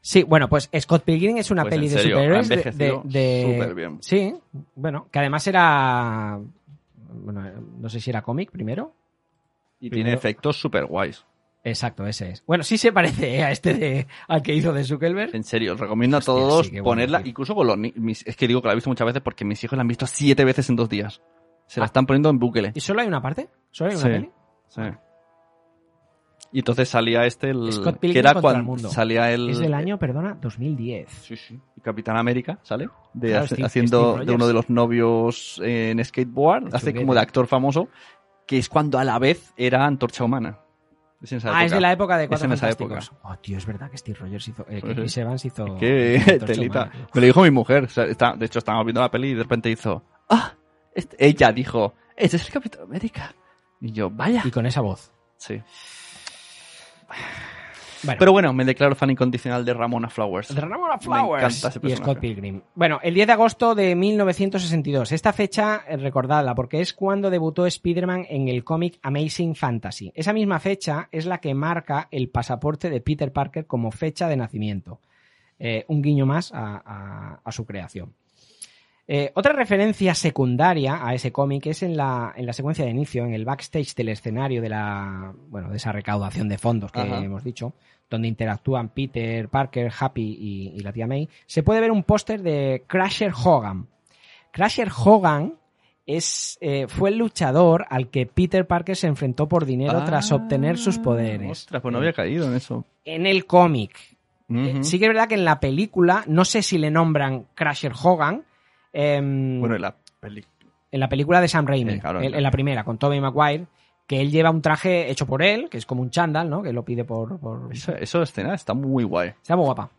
Sí, bueno, pues Scott Pilgrim es una Pues, peli en de serio, superhéroes de, de, de- superbién. Sí, bueno, que además era... Bueno, no sé si era cómic primero. Y Primero- tiene efectos súper guays. Exacto, ese es. Bueno, sí se parece ¿eh? a este de, al que hizo de Zuckerberg. En serio, os recomiendo a Hostia, todos sí, ponerla, tío. incluso con los mis- Es que digo que la he visto muchas veces porque mis hijos la han visto siete veces en dos días. Se la Ah. están poniendo en bucle. ¿Y solo hay una parte? ¿Solo hay una Sí. peli? Sí. Y entonces salía este, el, Scott que era cuando el mundo. salía el... Es del año, perdona, 2010. Sí, sí. Y Capitán América, ¿sale? De Claro, hace- Steve- haciendo Steve de uno de los novios en skateboard. Hace como de actor famoso, que es cuando a la vez era Antorcha Humana. Es en esa Ah, es época. de la época de Es Cuatro en esa Fantásticos. Oh, tío, es verdad que Steve Rogers hizo... Eh, que sí. Chris Evans hizo... Qué telita. Me lo dijo mi mujer. o sea, está- de hecho, estábamos viendo la peli y de repente hizo... ¡Ah! este-". ella dijo... Ese es el Capitán América. Y yo, vaya. Y con esa voz. Sí. Bueno. Pero bueno, me declaro fan incondicional de Ramona Flowers. De Ramona Me Flowers encanta ese y. Scott Pilgrim. Bueno, el 10 de agosto de 1962. Esta fecha, eh, recordadla, porque es cuando debutó Spider-Man en el cómic Amazing Fantasy. Esa misma fecha es la que marca el pasaporte de Peter Parker como fecha de nacimiento. Eh, un guiño más a, a- a su creación. Eh, otra referencia secundaria a ese cómic es en la, en la secuencia de inicio, en el backstage del escenario de la, bueno, de esa recaudación de fondos que Ajá. hemos dicho, donde interactúan Peter, Parker, Happy y, y la tía May, se puede ver un póster de Crusher Hogan. Crusher Hogan es, eh, fue el luchador al que Peter Parker se enfrentó por dinero Ah, tras obtener sus poderes. Ostras, pues no había caído en eso. En el cómic. Eh, sí que es verdad que en la película, no sé si le nombran Crusher Hogan. Em, Bueno, en la en la película de Sam Raimi, Sí, claro, en, claro. en la primera, con Tobey Maguire, que él lleva un traje hecho por él, que es como un chándal, ¿no? Que lo pide por... por... Eso, eso escena está muy guay. Está muy guapa.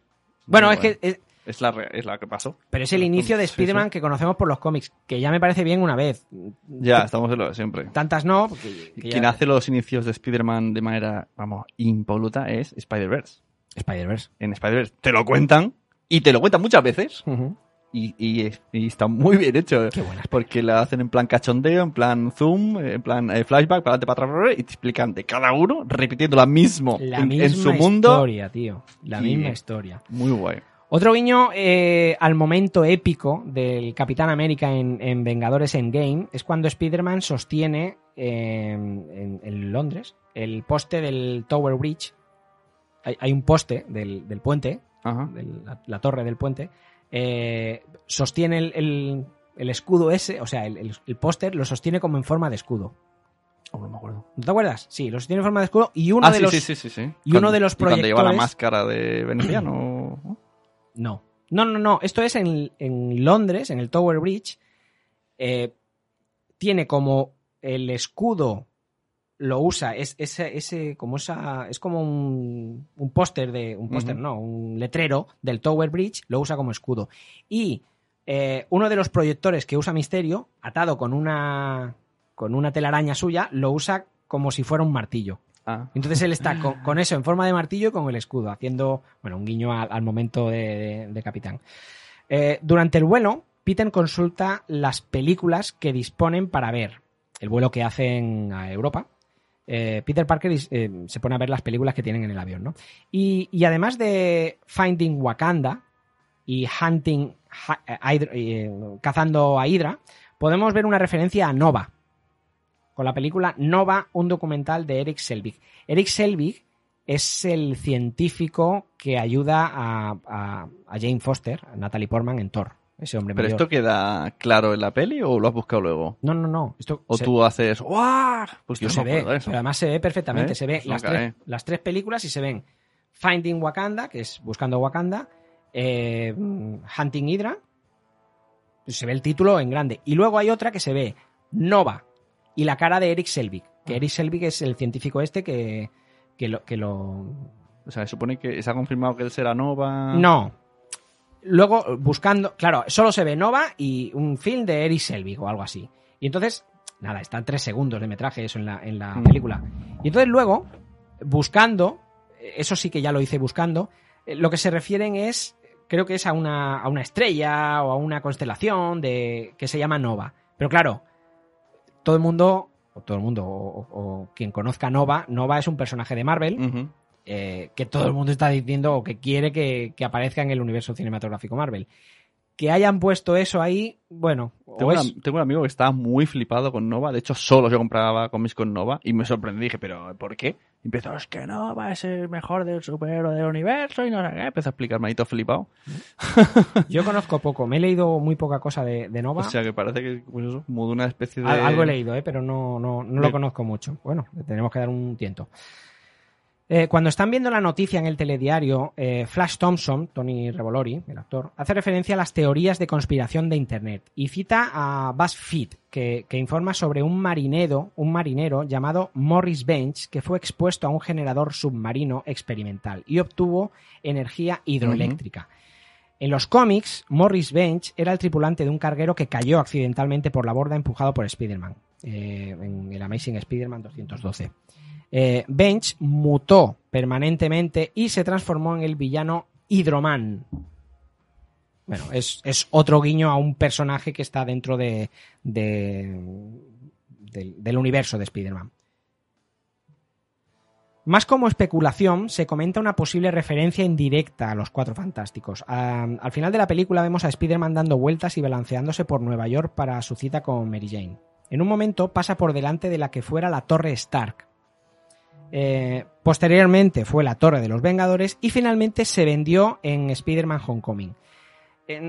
Bueno, Muy es guay. que... es- Es la, es la que pasó. pero es el inicio de Spider-Man sí. que conocemos por los cómics, que ya me parece bien una vez. Ya, estamos en lo de siempre. Tantas no, porque... que Quien ya- hace los inicios de Spider-Man de manera, vamos, impoluta es Spider-Verse. Spider-Verse. En Spider-Verse te lo cuentan y te lo cuentan muchas veces Ujú. Y, y, y está muy bien hecho. Qué buenas Porque la hacen en plan cachondeo, en plan zoom, en plan eh, flashback, para adelante, para atrás, y te explican de cada uno, repitiendo lo mismo La en, misma en su mundo. historia, tío. La Y- misma historia. Muy guay. Otro guiño eh, al momento épico del Capitán América en, en Vengadores Endgame es cuando Spider-Man sostiene eh, en, en Londres el poste del Tower Bridge. Hay, hay un poste del, del puente, Ajá. la, la torre del puente. Eh, sostiene el, el- el escudo ese, o sea, el, el- póster lo sostiene como en forma de escudo. Oh, no me acuerdo. ¿No te acuerdas? Sí, lo sostiene en forma de escudo y uno ah, de sí, los... sí, sí, sí, sí. y uno de los Cuando lleva la máscara de veneciano. ¿no? No. No, no, no. Esto es en, en Londres, en el Tower Bridge. Eh, tiene como el escudo lo usa, es ese, ese como esa, es como un, un póster de, un póster, no, un letrero del Tower Bridge, lo usa como escudo. Y eh, uno de los proyectores que usa Misterio, atado con una, con una telaraña suya, lo usa como si fuera un martillo. Ah. Entonces él está con, con eso en forma de martillo y con el escudo, haciendo bueno, un guiño al, al momento de, de- de capitán. Eh, durante el vuelo, Peter consulta las películas que disponen para ver. El vuelo que hacen a Europa. Eh, Peter Parker eh, se pone a ver las películas que tienen en el avión, ¿no? Y, además de Finding Wakanda y Hunting eh, cazando a Hydra, podemos ver una referencia a Nova, con la película Nova, un documental de Eric Selvig. Eric Selvig es el científico que ayuda a, a- a Jane Foster, a Natalie Portman, en Thor. Ese hombre ¿Pero mayor. esto queda claro en la peli o lo has buscado luego? No, no, no. Esto ¿O se- tú haces... ¡Guau! Pues yo no se ve, eso. pero además se ve perfectamente. ¿Eh? Se ve Pues no las, tres, las tres películas y se ven Finding Wakanda, que es Buscando Wakanda, eh, Hunting Hydra, se ve el título en grande. Y luego hay otra que se ve Nova y la cara de Eric Selvig, que Ah. Eric Selvig es el científico este que, que lo, que lo... O sea, se supone que se ha confirmado que él será Nova. No. Luego, buscando, claro, solo se ve Nova y un film de Eric Selvig o algo así. Y entonces, nada, están tres segundos de metraje eso en la, en la Mm. película. Y entonces luego, buscando, eso sí que ya lo hice buscando, eh, lo que se refieren es, creo que es a una, a una estrella o a una constelación de, que se llama Nova. Pero claro, todo el mundo, o todo el mundo, o, o- o quien conozca Nova, Nova es un personaje de Marvel. Eh, que todo el mundo está diciendo o que quiere que, que aparezca en el universo cinematográfico Marvel. Que hayan puesto eso ahí, bueno, Tengo, es- una- tengo un amigo que estaba muy flipado con Nova. De hecho, solo yo compraba cómics con Nova. Y me sorprendí. Dije, ¿pero por qué? Y empezó, es que Nova es el mejor del superhéroe del universo y no sé qué. Empezó a explicarme ahí todo flipado. yo conozco poco, me he leído muy poca cosa de, de Nova. O sea, que parece que, pues eso, una especie de... Al- Algo he leído, eh, pero no, no, no lo conozco mucho. Bueno, tenemos que dar un tiento. Eh, cuando están viendo la noticia en el telediario, eh, Flash Thompson, Tony Revolori, el actor, hace referencia a las teorías de conspiración de Internet y cita a BuzzFeed, que, que informa sobre un marinero, un marinero llamado Morris Bench, que fue expuesto a un generador submarino experimental y obtuvo energía hidroeléctrica. En los cómics, Morris Bench era el tripulante de un carguero que cayó accidentalmente por la borda empujado por Spider-Man, eh, en el Amazing Spider-Man 212. Eh, Bench mutó permanentemente y se transformó en el villano Hydroman. Bueno, es, otro guiño a un personaje que está dentro de, de- del, del universo de Spider-Man. Más como especulación, se comenta una posible referencia indirecta a los Cuatro Fantásticos. Ah, al final de la película vemos a Spider-Man dando vueltas y balanceándose por Nueva York para su cita con Mary Jane. En un momento pasa por delante de la que fuera la Torre Stark. Eh, posteriormente fue la Torre de los Vengadores y finalmente se vendió en Spider-Man Homecoming.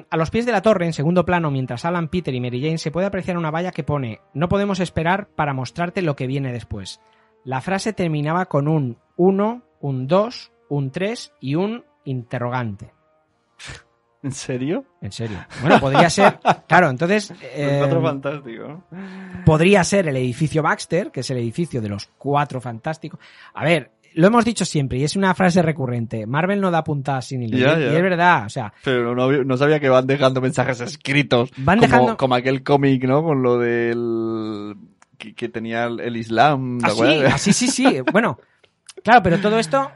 A los pies de la torre, en segundo plano, mientras Alan, Peter y Mary Jane, se puede apreciar una valla que pone No podemos esperar para mostrarte lo que viene después. La frase terminaba con un 1, un 2, un 3 y un interrogante. ¿En serio? En serio. Bueno, podría ser. Claro, entonces. Los eh, cuatro fantásticos. podría ser el edificio Baxter, que es el edificio de los cuatro fantásticos. A ver, lo hemos dicho siempre y es una frase recurrente. Marvel no da puntadas sin hilo. Y, es verdad, o sea, Pero no, sabía que van dejando mensajes escritos. Van como, dejando- como aquel cómic, ¿no? Con lo del... Que, que tenía el, Islam. ¿te así, acuerdas? así, sí, sí. Bueno, claro, pero todo esto,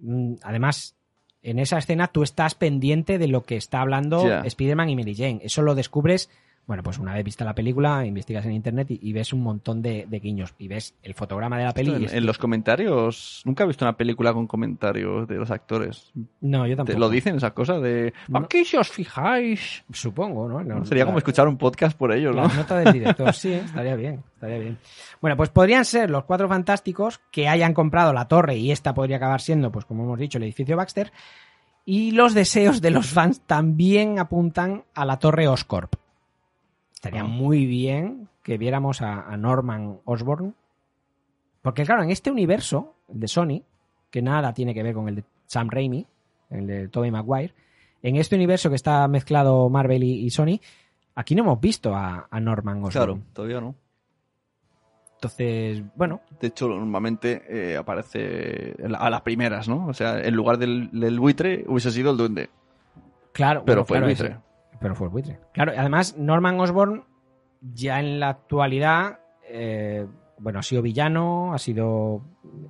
mm, además, en esa escena tú estás pendiente de lo que está hablando Ya. Spider-Man y Mary Jane. Eso lo descubres, bueno, pues una vez vista la película, investigas en internet y, y ves un montón de, de guiños. Y ves el fotograma de la peli. y en, es- en los comentarios... Nunca he visto una película con comentarios de los actores. No, yo ¿Te tampoco. lo dicen esas cosas de... No. Aquí si os fijáis... Supongo, ¿no? No, Sería como la- escuchar un podcast por ellos, La ¿no? nota del director, sí, estaría bien, estaría bien. Bueno, pues podrían ser los cuatro fantásticos que hayan comprado la torre y esta podría acabar siendo, pues como hemos dicho, el edificio Baxter. Y los deseos de los fans también apuntan a la torre Oscorp. Estaría muy bien que viéramos a, a Norman Osborn. Porque claro, en este universo, el de Sony, que nada tiene que ver con el de Sam Raimi, el de Tobey Maguire, en este universo que está mezclado Marvel y, y Sony, aquí no hemos visto a, a Norman Osborn. Claro, todavía no. Entonces, bueno, De hecho, normalmente eh, aparece a las primeras, ¿no? O sea, en lugar del, del buitre hubiese sido el duende. claro. Pero bueno, fue el buitre. Pero fue el buitre. Claro, además, Norman Osborn ya en la actualidad, eh, bueno, ha sido villano, ha sido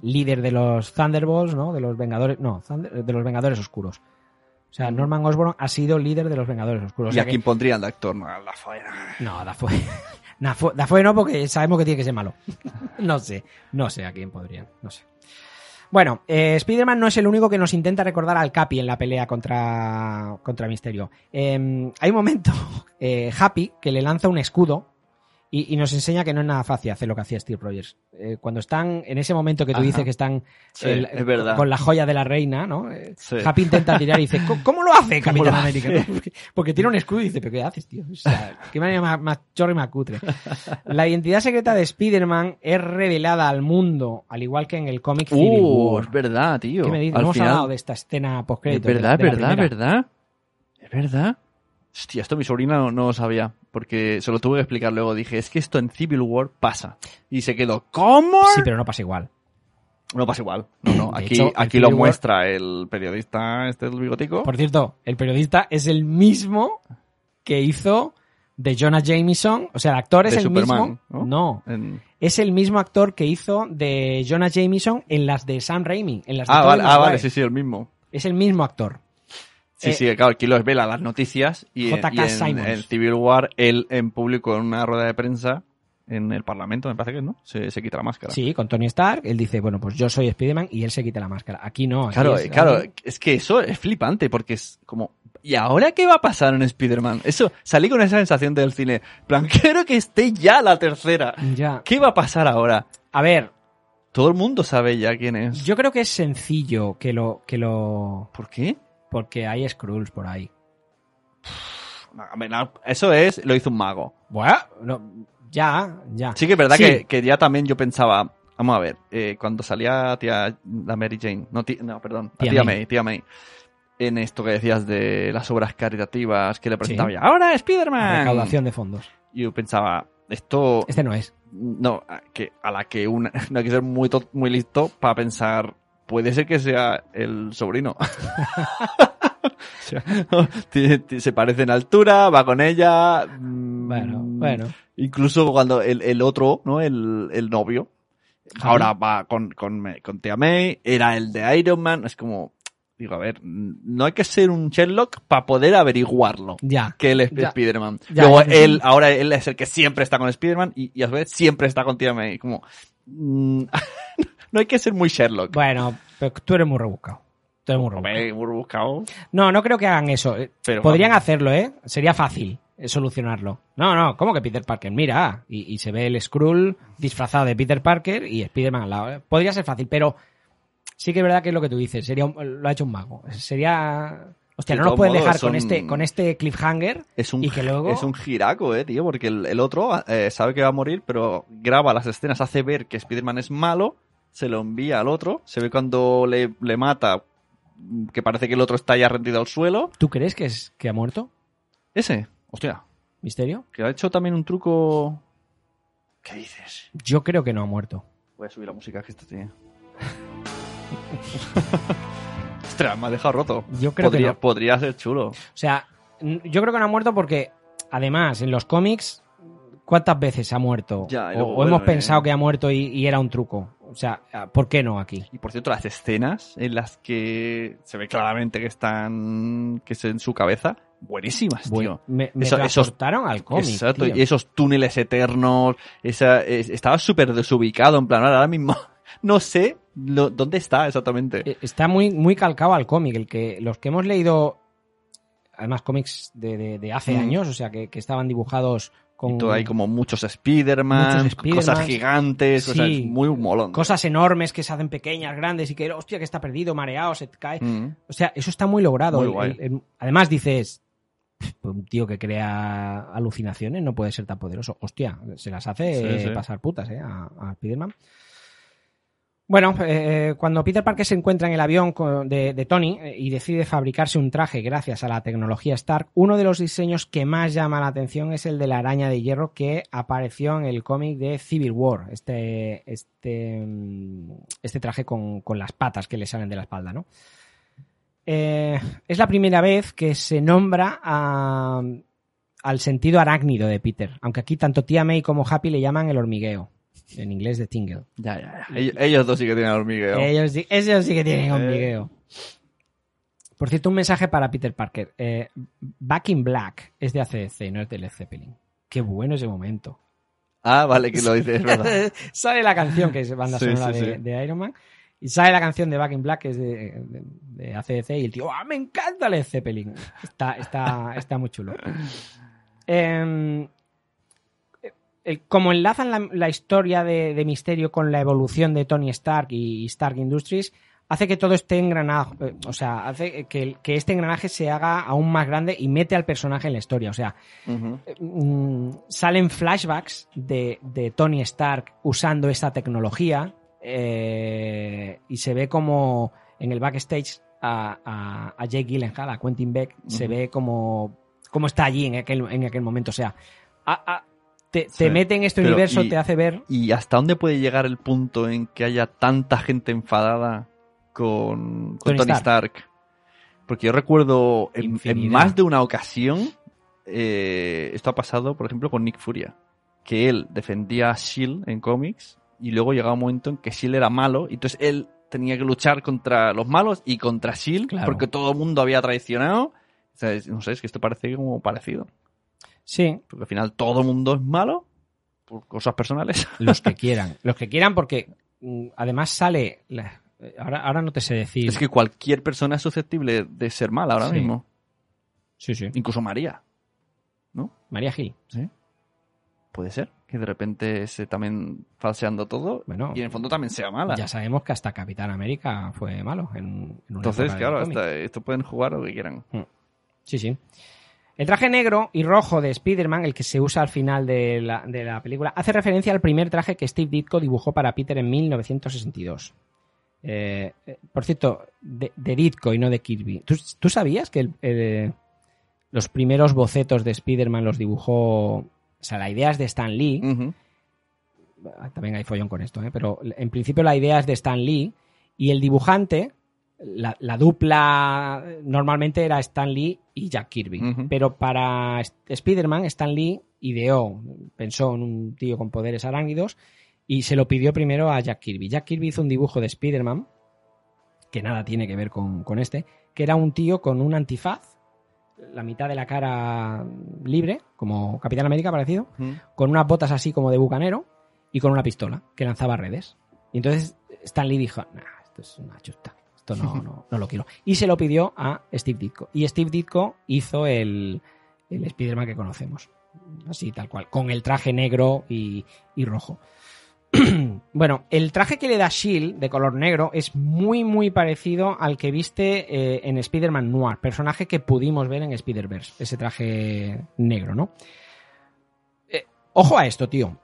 líder de los Thunderbolts, ¿no? De los Vengadores, no, Thunder- de los Vengadores Oscuros. O sea, Norman Osborn ha sido líder de los Vengadores Oscuros. O ¿Y sea a que- quién pondrían de actor? No, a la fuera. No, Dafoe. Dafoe, Dafoe no, porque sabemos que tiene que ser malo. No sé, no sé a quién podrían, no sé. Bueno, eh, Spider-Man no es el único que nos intenta recordar al Capi en la pelea contra, contra Misterio. Eh, hay un momento, eh, Happy, que le lanza un escudo y, y nos enseña que no es nada fácil hacer lo que hacía Steve Rogers. Eh, cuando están, en ese momento que tú Ajá. dices que están Sí, el- es verdad. con la joya de la reina, ¿no? Eh, Sí. Happy intenta tirar y dice, "¿Cómo- ¿cómo lo hace ¿Cómo Capitán lo América? Porque, porque tiene un escudo y dice, ¿pero qué haces, tío? O sea, qué manera más, más chorra y más cutre. La identidad secreta de Spider-Man es revelada al mundo, al igual que en el cómic Civil Uh, War. es verdad, tío. ¿Qué me dices? Al No hemos final- hablado de esta escena post Es verdad, es verdad, es verdad. Es verdad. Hostia, esto mi sobrina no, no lo sabía. Porque se lo tuve que explicar luego. Dije, es que esto en Civil War pasa. Y se quedó, ¿cómo? Sí, pero no pasa igual. No pasa igual. No, no. Aquí, hecho, el aquí lo War- muestra el periodista este del bigotico. Por cierto, el periodista es el mismo que hizo de Jonah Jameson. O sea, el actor es De el Superman, mismo. ¿no? No. En- Es el mismo actor que hizo de Jonah Jameson en las de Sam Raimi. En las de Ah, vale, ah, vale, sí, sí, el mismo. Es el mismo actor. Sí, Eh, sí, claro, aquí lo vela las noticias y, J.K. y en, en Civil War él en público en una rueda de prensa en el Parlamento, me parece que no, se, se quita la máscara. Sí, con Tony Stark. Él dice, bueno, pues yo soy Spider-Man y él se quita la máscara. Aquí no. aquí Claro, es- claro, es que eso es flipante porque es como ¿y ahora qué va a pasar en Spider-Man? Eso, salí con esa sensación del cine. Plan, quiero que esté ya la tercera. Ya. ¿Qué va a pasar ahora? A ver, Todo el mundo sabe ya quién es. yo creo que es sencillo que lo... Que lo... ¿Por qué? Porque hay Skrulls por ahí. Eso es, lo hizo un mago. Bueno, no, ya, ya. Sí que es verdad Sí. Que, que ya también yo pensaba, vamos a ver, eh, cuando salía tía, la Mary Jane, no, ti- no perdón, Tía tía, May. May. tía May, en esto que decías de las obras caritativas que le presentaba Sí. ya, ahora Spider-Man. Recaudación de fondos. Y yo pensaba, esto, Este no es. no, a- que a la que una, no hay que ser muy, muy listo para pensar, puede ser que sea el sobrino. O sea, se parece en altura, va con ella. mm, Bueno, bueno. Incluso cuando el, el otro, ¿no? El, el novio. Ahora va con, con, con Tia May, era el de Iron Man. Es como, digo, a ver, no hay que ser un Sherlock para poder averiguarlo. Ya. Que él es Ya. Spider-Man. Ya, Luego ya, él, ahora él es el que siempre está con Spider-Man y, y a su vez siempre está con Tia May. Como, mm, no hay que ser muy Sherlock. Bueno, pero tú eres muy rebuscado. Tú eres muy rebuscado. Muy buscado. No, no creo que hagan eso. Eh, Pero Podrían vamos. hacerlo, ¿eh? Sería fácil eh, solucionarlo. No, no, ¿cómo que Peter Parker? Mira, y, y se ve el Skrull disfrazado de Peter Parker y Spider-Man al lado. ¿eh? Podría ser fácil, pero sí que es verdad que es lo que tú dices. Sería un- lo ha hecho un mago. Sería... Hostia, no nos pueden dejar con un- este, con este cliffhanger Es un, y que luego... es un giraco, eh, tío, porque el, el otro eh, sabe que va a morir, pero graba las escenas, hace ver que Spider-Man es malo, se lo envía al otro, se ve cuando le, le mata, mm, que parece que el otro está ya rendido al suelo. ¿Tú crees que, es, que ha muerto? Ese, hostia, ¿Misterio? que ha hecho también un truco... ¿Qué dices? Yo creo que no ha muerto. Voy a subir la música que esto tiene. Ostras, me ha dejado roto. Yo creo que podría, no. podría ser chulo. O sea, yo creo que no ha muerto porque, además, en los cómics, ¿cuántas veces ha muerto? Ya, o, luego o hemos vuelve, pensado ¿eh? que ha muerto y, y era un truco. O sea, ¿por qué no aquí? Y por cierto, las escenas en las que se ve claramente que están, que es en su cabeza, buenísimas, Bueno, tío. me, me Eso- esos- transportaron al cómic. Exacto, tío. y esos túneles eternos, esa, es- estaba súper desubicado, en plan, ahora mismo no sé lo- dónde está exactamente. Eh, Está muy, muy calcado al cómic. El que, los que hemos leído, además cómics de, de- de hace Mm. años, o sea, que, que estaban dibujados con Y todo hay como muchos Spider-Man, cosas gigantes, cosas muy molón. cosas enormes que se hacen pequeñas, grandes y que, hostia, que está perdido, mareado, se cae. Mm. O sea, eso está muy logrado. Muy guay. el- el- además dices, "Pff, pues un tío que crea alucinaciones no puede ser tan poderoso. Hostia, se las hace Sí, sí. pasar putas, ¿eh? A, a Spiderman. Bueno, eh, cuando Peter Parker se encuentra en el avión de, Tony eh, y decide fabricarse un traje gracias a la tecnología Stark, uno de los diseños que más llama la atención es el de la araña de hierro que apareció en el cómic de Civil War. Este, este, mm, este traje con, con las patas que le salen de la espalda, ¿no? Eh, es la primera vez que se nombra a- al sentido arácnido de Peter, aunque aquí tanto Tia May como Happy le llaman el hormigueo, en inglés de Tingle. Ya, ya, ya. Ellos, ellos dos sí que tienen hormigueo. Ellos, sí- ellos sí que tienen Eh. hormigueo. Por cierto, un mensaje para Peter Parker. Eh, Back in Black es de ACDC, no es de Led Zeppelin. Qué bueno ese momento. Ah, vale, que lo dices, verdad. sale la canción que es banda Sí, sonora sí, de, sí. de Iron Man. Y sale la canción de Back in Black, que es de, de, de ACDC, y el tío, ¡ah, me encanta Led Zeppelin! Está, está, está muy chulo. El- como enlazan la, la historia de, de Misterio con la evolución de Tony Stark y Stark Industries, hace que todo esté engranado, eh, o sea, hace que, este engranaje se haga aún más grande y mete al personaje en la historia. O sea, Ujú. mm, salen flashbacks de, de Tony Stark usando esta tecnología eh, y se ve como en el backstage a, a, a Jake Gyllenhaal, a Quentin Beck, se ve como, como está allí en aquel, en aquel momento. O sea, ha- te, Sí. mete en este Pero, universo, y- te hace ver. ¿Y hasta dónde puede llegar el punto en que haya tanta gente enfadada con, con Tony Tony, Stark. Stark? Porque yo recuerdo en, más de una ocasión, eh, esto ha pasado, por ejemplo, con Nick Furia, que él defendía a Shield en cómics y luego llegaba un momento en que Shield era malo y entonces él tenía que luchar contra los malos y contra Shield Claro. Porque todo el mundo había traicionado. O sea, no sé, es que esto parece como parecido. Sí, Porque al final todo el mundo es malo por cosas personales. los que quieran. Los que quieran, porque mm, además sale. la- ahora, ahora no te sé decir. Es que cualquier persona es susceptible de ser mala ahora Sí. mismo. Sí, sí. Incluso María. María Gil. Puede ser que de repente esté también falseando todo Bueno, y en el fondo también sea mala. ya sabemos que hasta Capitán América fue malo en, en una Entonces, claro, hasta esto pueden jugar lo que quieran. Sí, sí. El traje negro y rojo de Spider-Man, el que se usa al final de la, de la película, hace referencia al primer traje que Steve Ditko dibujó para Peter en 1962. Eh, eh, por cierto, de, de Ditko y no de Kirby. ¿Tú, tú sabías que el- el- los primeros bocetos de Spider-Man los dibujó... O sea, la idea es de Stan Lee. Ah, También hay follón con esto, ¿eh? pero en principio la idea es de Stan Lee y el dibujante, la, la dupla normalmente era Stan Lee y Jack Kirby. Pero para Spider-Man, Stan Lee ideó, pensó en un tío con poderes arácnidos y se lo pidió primero a Jack Kirby. Jack Kirby hizo un dibujo de Spider-Man, que nada tiene que ver con, con este, que era un tío con un antifaz, la mitad de la cara libre, como Capitán América parecido, con unas botas así como de bucanero y con una pistola que lanzaba redes. Y entonces Stan Lee dijo, nah, esto es una chusta, esto no, no, no lo quiero. Y se lo pidió a Steve Ditko. Y Steve Ditko hizo el, el Spider-Man que conocemos. Así, tal cual, con el traje negro y, y rojo. bueno, el traje que le da Shield de color negro es muy, muy parecido al que viste eh, en Spider-Man Noir, personaje que pudimos ver en Spider-Verse, ese traje negro, ¿no? Eh, ojo a esto, tío.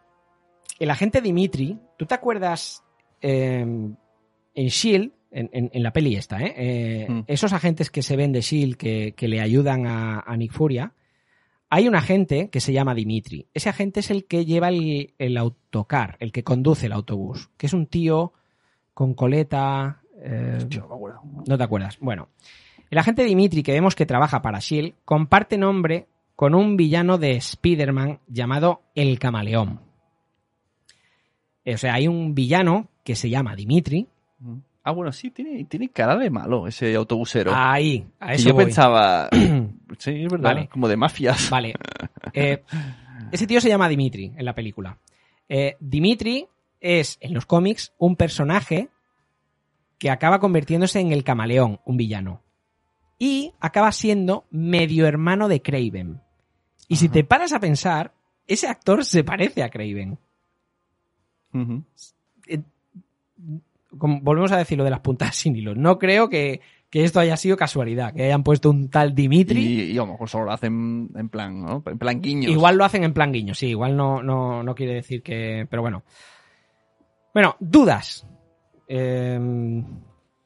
El agente Dimitri, ¿tú te acuerdas eh, en Shield, en, en- en la peli esta, ¿eh? Eh, Mm. esos agentes que se ven de Shield que, que le ayudan a, a Nick Furia? Hay un agente que se llama Dimitri. Ese agente es el que lleva el, el autocar, el que conduce el autobús, que es un tío con coleta. eh, no te acuerdas. Bueno, el agente Dimitri, que vemos que trabaja para Shield, comparte nombre con un villano de Spider-Man llamado El Camaleón. Eh, O sea, hay un villano que se llama Dimitri. Ujú. Ah, bueno, sí, tiene, tiene cara de malo ese autobusero. Ahí, a eso yo voy. pensaba, sí, es verdad, Vale. como de mafias. Vale. Eh, ese tío se llama Dimitri en la película. Eh, Dimitri es, en los cómics, un personaje que acaba convirtiéndose en el camaleón, un villano. Y acaba siendo medio hermano de Craven. Y si te paras a pensar, ese actor se parece a Craven. Ujú. Como volvemos a decir lo de las puntas sin hilo. No creo que, que esto haya sido casualidad, que hayan puesto un tal Dimitri. Y, y a lo mejor solo lo hacen en plan, ¿no? En plan guiños. Igual lo hacen en plan guiño, sí, igual no, no, no quiere decir que. Pero bueno. Bueno, dudas. Eh,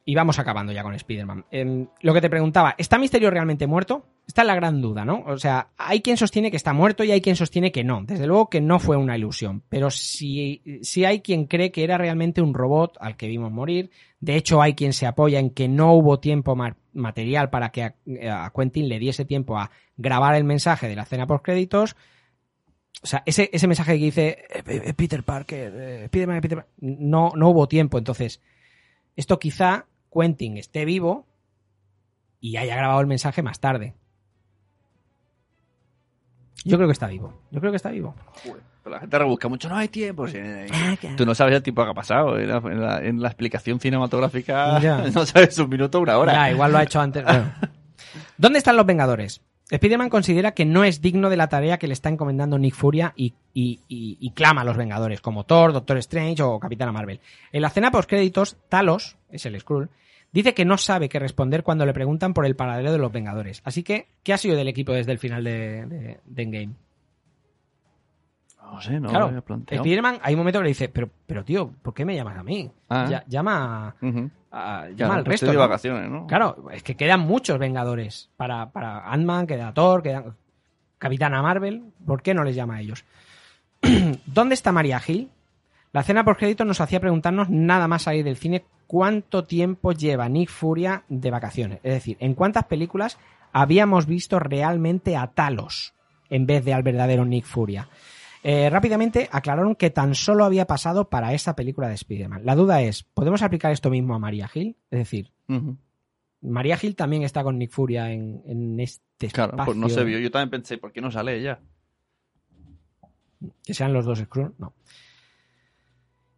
y vamos acabando ya con Spider-Man. Eh, lo que te preguntaba, ¿está Misterio realmente muerto? Esta es la gran duda, ¿no? O sea, hay quien sostiene que está muerto y hay quien sostiene que no. Desde luego que no fue una ilusión. Pero sí, sí hay quien cree que era realmente un robot al que vimos morir. De hecho, hay quien se apoya en que no hubo tiempo ma- material para que a, Quentin le diese tiempo a grabar el mensaje de la escena post créditos. O sea, ese, ese mensaje que dice eh, eh, Peter Parker, eh, Peter Par- no, no hubo tiempo. Entonces, esto quizá Quentin esté vivo y haya grabado el mensaje más tarde. Yo creo que está vivo. Yo creo que está vivo. Pero la gente rebusca mucho, no hay tiempo. sí. Tú no sabes el tiempo que ha pasado. En la, en la- en la explicación cinematográfica Ya. no sabes un minuto o una hora. Ya, igual lo ha hecho antes. Bueno. ¿Dónde están los Vengadores? Spider-Man considera que no es digno de la tarea que le está encomendando Nick Furia y, y- y- y clama a los Vengadores, como Thor, Doctor Strange o Capitana Marvel. En la escena post-créditos, Talos, es el Skrull, dice que no sabe qué responder cuando le preguntan por el paradero de los Vengadores. Así que, ¿qué ha sido del equipo desde el final de, de- de Endgame? No sé, no claro, lo había planteado. Spider-Man hay un momento que le dice, pero, pero tío, ¿por qué me llamas a mí? Ah. Ya- llama, a- llama Claro, al estoy resto. de ¿no? vacaciones, ¿no? Claro, es que quedan muchos Vengadores. Para, para Ant-Man, queda Thor, queda Capitana Marvel. ¿Por qué no les llama a ellos? ¿Dónde está María Gil? La escena por crédito nos hacía preguntarnos nada más salir del cine cuánto tiempo lleva Nick Furia de vacaciones. Es decir, en cuántas películas habíamos visto realmente a Talos en vez de al verdadero Nick Furia. Eh, rápidamente aclararon que tan solo había pasado para esta película de Spider-Man. La duda es, ¿podemos aplicar esto mismo a María Gil? Es decir. María Gil también está con Nick Furia en, en este Claro, pues no espacio. se vio. Yo también pensé, ¿por qué no sale ella? Que sean los dos Skrulls, no.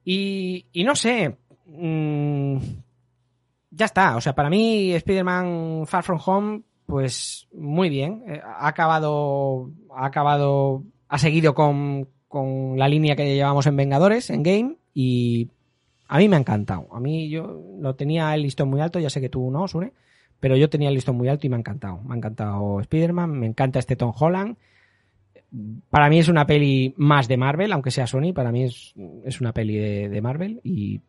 Y, y no sé. mm, ya está. O sea, para mí, Spider-Man Far From Home, pues muy bien. Eh, ha acabado. Ha acabado. Ha seguido con, con la línea que llevamos en Vengadores, en Game. Y a mí me ha encantado. A mí yo lo tenía el listón muy alto. Ya sé que tú no, Sune. Pero yo tenía el listón muy alto y me ha encantado. Me ha encantado Spider-Man. Me encanta este Tom Holland. Para mí es una peli más de Marvel, aunque sea Sony, para mí es, es una peli de, de Marvel y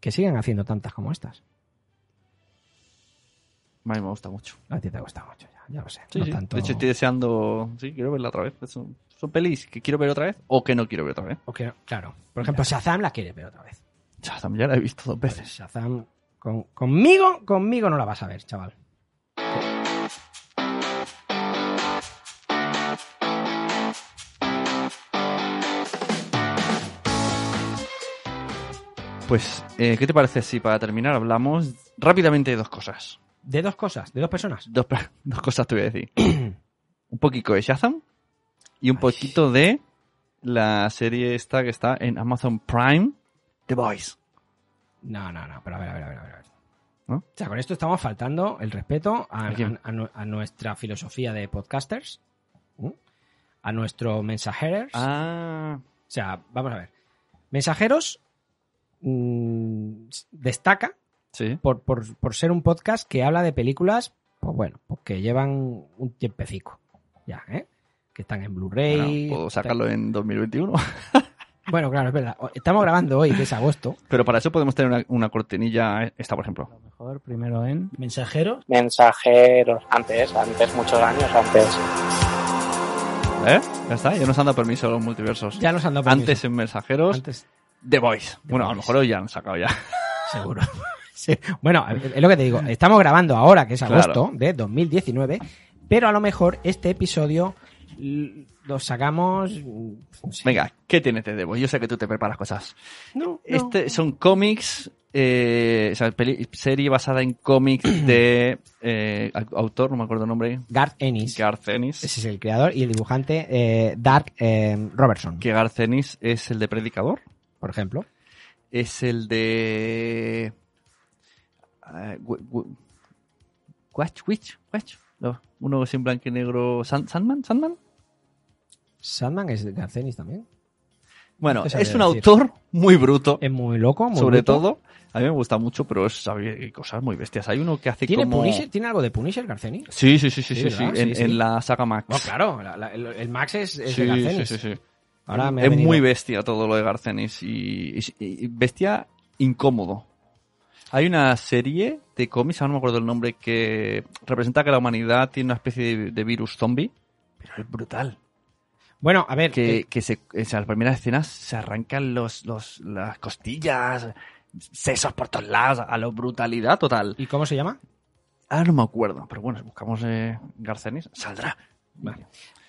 que sigan haciendo tantas como estas. A mí me gusta mucho. A ti te gusta mucho, ya, ya lo sé. Sí, no sí. tanto- De hecho, estoy deseando. Sí, quiero verla otra vez. Son, son pelis que quiero ver otra vez o que no quiero ver otra vez. o que no- claro. Por ejemplo, Shazam la quiere ver otra vez. Shazam ya la he visto dos Pues veces. Shazam, con- conmigo, conmigo no la vas a ver, chaval. Pues, eh, ¿qué te parece si para terminar hablamos rápidamente de dos cosas? De dos cosas, de dos personas. Dos, dos cosas te voy a decir. un poquito de Shazam y un poquito de la serie esta que está en Amazon Prime, The Boys. No, no, no, pero a ver, a ver, a ver. A ver. ¿No? O sea, con esto estamos faltando el respeto a, ¿A nuestra filosofía de podcasters, a nuestro mensajeros. Ah, O sea, vamos a ver. Mensajeros mm, destaca sí. por, por- por ser un podcast que habla de películas, pues bueno, pues que llevan un tiempecico. Ya, ¿eh? Que están en Blu-ray. Bueno, puedo sacarlo en 2021. Bueno, claro, es verdad. Estamos grabando hoy, que es agosto. Pero para eso podemos tener una, una cortinilla, eh, esta por ejemplo. mejor primero en Mensajeros. mensajeros. Antes, antes, muchos años antes. ¿Eh? Ya está, ya nos han dado permiso los multiversos. Ya nos han dado permiso. Antes en mensajeros, Antes, The Voice. Bueno, a lo mejor hoy ya han sacado ya. seguro. Sí. Bueno, es lo que te digo. Estamos grabando ahora, que es Claro. agosto de 2019, pero a lo mejor este episodio lo sacamos. mm, sí. Venga, ¿qué tienes de The Voice? Yo sé que tú te preparas cosas. No, no. Este son cómics, eh, o sea, peli- serie basada en cómics de eh, au- autor, no me acuerdo el nombre, Garth Ennis. Garth Ennis. Ese es el creador y el dibujante eh, Dark eh, Robertson, Que Garth Ennis es el de Predicador, por ejemplo. es el de... eh, gu- gu- Watch, Witch, Watch. No, uno es en blanco y negro. Sand- ¿Sandman? ¿Sandman? Sandman es de Garth Ennis también. Bueno, es un decir. autor muy bruto. Es muy loco, muy sobre bruto. todo, a mí me gusta mucho, pero es, hay cosas muy bestias. Hay uno que hace ¿Tiene, como... Punisher? ¿Tiene algo de Punisher, Garth Ennis? Sí, sí, sí, sí, Sí, sí, sí, ¿verdad? En, Sí, sí. en la saga Max. No, claro, la- la- el, el Max es, es sí, de Garth sí, sí, sí. Ahora me ha es venido- muy bestia todo lo de Garcenis y, y- y bestia incómodo. Hay una serie de cómics, ahora no me acuerdo el nombre, que representa que la humanidad tiene una especie de, de virus zombie, pero es brutal. Bueno, a ver, Que, eh, que se, sea, las primeras escenas se arrancan los, los, las costillas, sesos por todos lados, a la brutalidad total. ¿y cómo se llama? Ah, no me acuerdo, pero bueno, si buscamos eh, Garcenis, saldrá.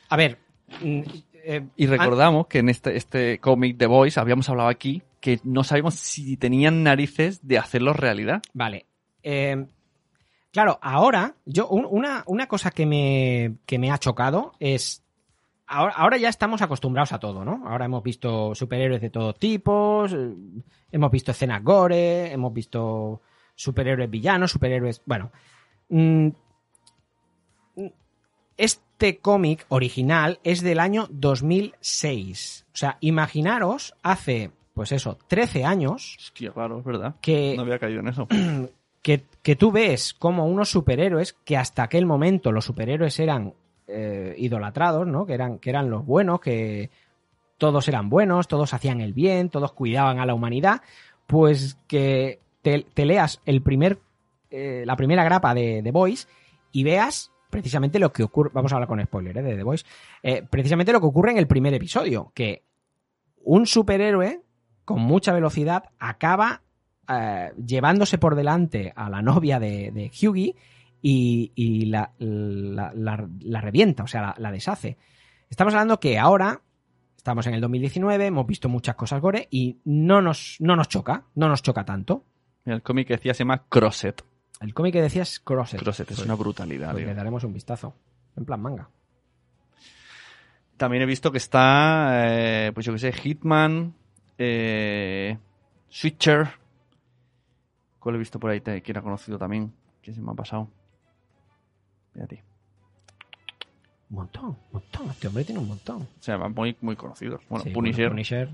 A ver, mm, eh, Y recordamos que en este, este cómic The Voice habíamos hablado aquí que no sabíamos si tenían narices de hacerlo realidad. Vale. Eh, claro, ahora, yo, un- una, una cosa que me, que me ha chocado es. Ahora, ahora ya estamos acostumbrados a todo, ¿no? Ahora hemos visto superhéroes de todos tipos, eh, hemos visto escenas gore, hemos visto superhéroes villanos, superhéroes. Bueno. mm, este cómic original es del año 2006. O sea, imaginaros, hace, pues eso, 13 años Hostia, claro, es verdad. que No había caído en eso. que, que tú ves como unos superhéroes que hasta aquel momento los superhéroes eran eh, idolatrados, ¿no? Que eran, que eran los buenos, que todos eran buenos, todos hacían el bien, todos cuidaban a la humanidad, pues que te, te leas el primer, eh, la primera grapa de The Boys y veas precisamente lo que ocurre, vamos a hablar con spoiler ¿eh? de The Voice, eh, precisamente lo que ocurre en el primer episodio, que un superhéroe con mucha velocidad acaba eh, llevándose por delante a la novia de, de Hughie y, la, revienta, o sea, la, la deshace. Estamos hablando que ahora estamos en el 2019, hemos visto muchas cosas gore y no nos, no nos choca, no nos choca tanto. El cómic que decía se llama Crosset. El cómic que decías Crosset. Crosset es Pues- una brutalidad. pues le daremos un vistazo. En plan manga. También he visto que está, eh, pues yo que sé, Hitman, eh, Switcher. ¿Cuál he visto por ahí que era conocido también? Que se me ha pasado. Fíjate. Un montón, un montón. Este hombre tiene un montón. O sea, muy, muy conocidos. Bueno, Sí, Punisher, bueno, Punisher.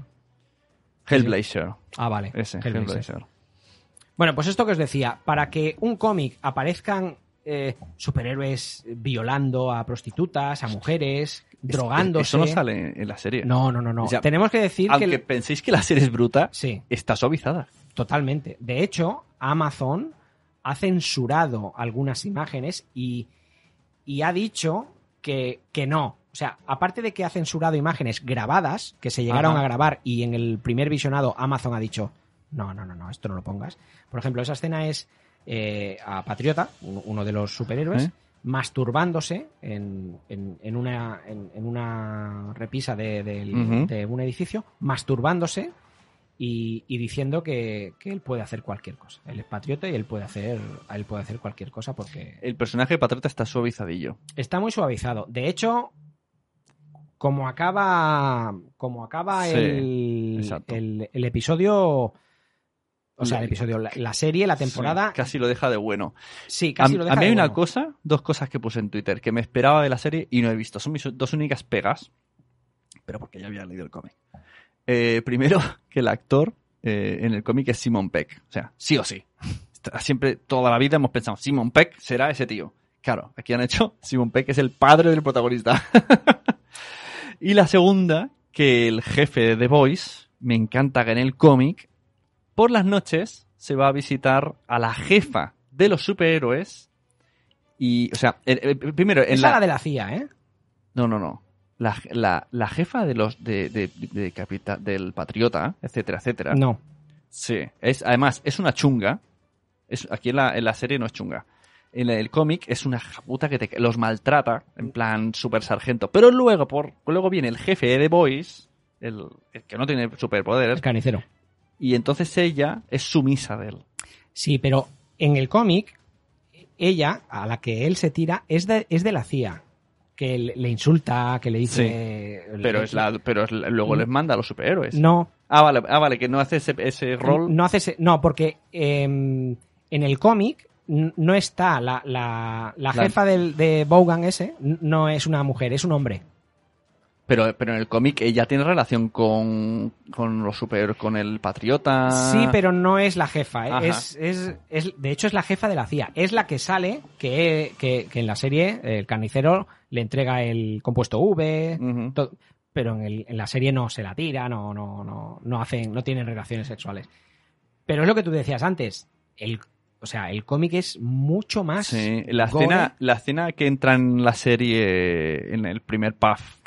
Hellblazer. Ah, vale. Ese, Hellblazer. Hellblazer. Bueno, pues esto que os decía, para que un cómic aparezcan eh, superhéroes violando a prostitutas, a mujeres, drogándose. Eso no sale en la serie. No, no, no, no. O sea, Tenemos que decir Aunque que penséis que la serie es bruta, sí, está suavizada. totalmente. De hecho, Amazon ha censurado algunas imágenes y, y ha dicho que, que no. O sea, aparte de que ha censurado imágenes grabadas, que se llegaron Ajá. a grabar y en el primer visionado Amazon ha dicho, no, no, no, no, esto no lo pongas. Por ejemplo, esa escena es eh, a Patriota, un- uno de los superhéroes, ¿Eh? masturbándose en, en- en una, en, en una repisa de, un edificio, masturbándose y, y diciendo que, que él puede hacer cualquier cosa. Él es patriota y él puede hacer, él puede hacer cualquier cosa porque El personaje de Patriota está suavizadillo. está muy suavizado. De hecho, como acaba, como acaba Sí, el, exacto. el, el episodio, o sea, el episodio, la, la serie, la temporada, Sí, casi lo deja de bueno. sí, A, casi lo deja a mí de hay una bueno. cosa, dos cosas que puse en Twitter que me esperaba de la serie y no he visto. Son mis dos únicas pegas, pero porque ya había leído el cómic. Eh, primero, que el actor eh, en el cómic es Simon Peck. O sea, sí o sí. Siempre, toda la vida hemos pensado, Simon Peck será ese tío. Claro, aquí han hecho, Simon Peck es el padre del protagonista. y la segunda, que el jefe de The Voice, me encanta que en el cómic, por las noches se va a visitar a la jefa de los superhéroes. Y, o sea, el- el- primero, en Esa la... la de la CIA, ¿eh? No, no, no. La, la, la jefa de los de, de, de capita- del patriota, etcétera, etcétera. No. Sí. Es, además, es una chunga. Es, aquí en la, en la serie no es chunga. En el cómic es una puta que te- los maltrata, en plan super sargento. Pero luego, por, luego viene el jefe de The Boys, el, el que no tiene superpoderes, El carnicero. Y entonces ella es sumisa de él. Sí, pero en el cómic, ella, a la que él se tira, es de, es de la CIA. Que le, insulta, que le dice... Pero es la, pero es la- luego les manda a los superhéroes. No, Ah, vale, ah, vale, que no hace ese, ese rol. No hace ese- no, porque em, en el cómic no está la, la, la jefa del, de Bogan ese, no es una mujer, es un hombre. Pero, pero en el cómic ella tiene relación con, con los super, con el patriota. Sí, pero no es la jefa. ¿eh? Es, es, es- de hecho, es la jefa de la CIA. Es la que sale, que, que, que en la serie el carnicero le entrega el compuesto V, pero en, el- en la serie no se la tira, no, no, no, no hacen, no tienen relaciones sexuales. Pero es lo que tú decías antes. El, o sea, el cómic es mucho más. Sí, la gore. escena, la escena que entra en la serie, en el primer puff,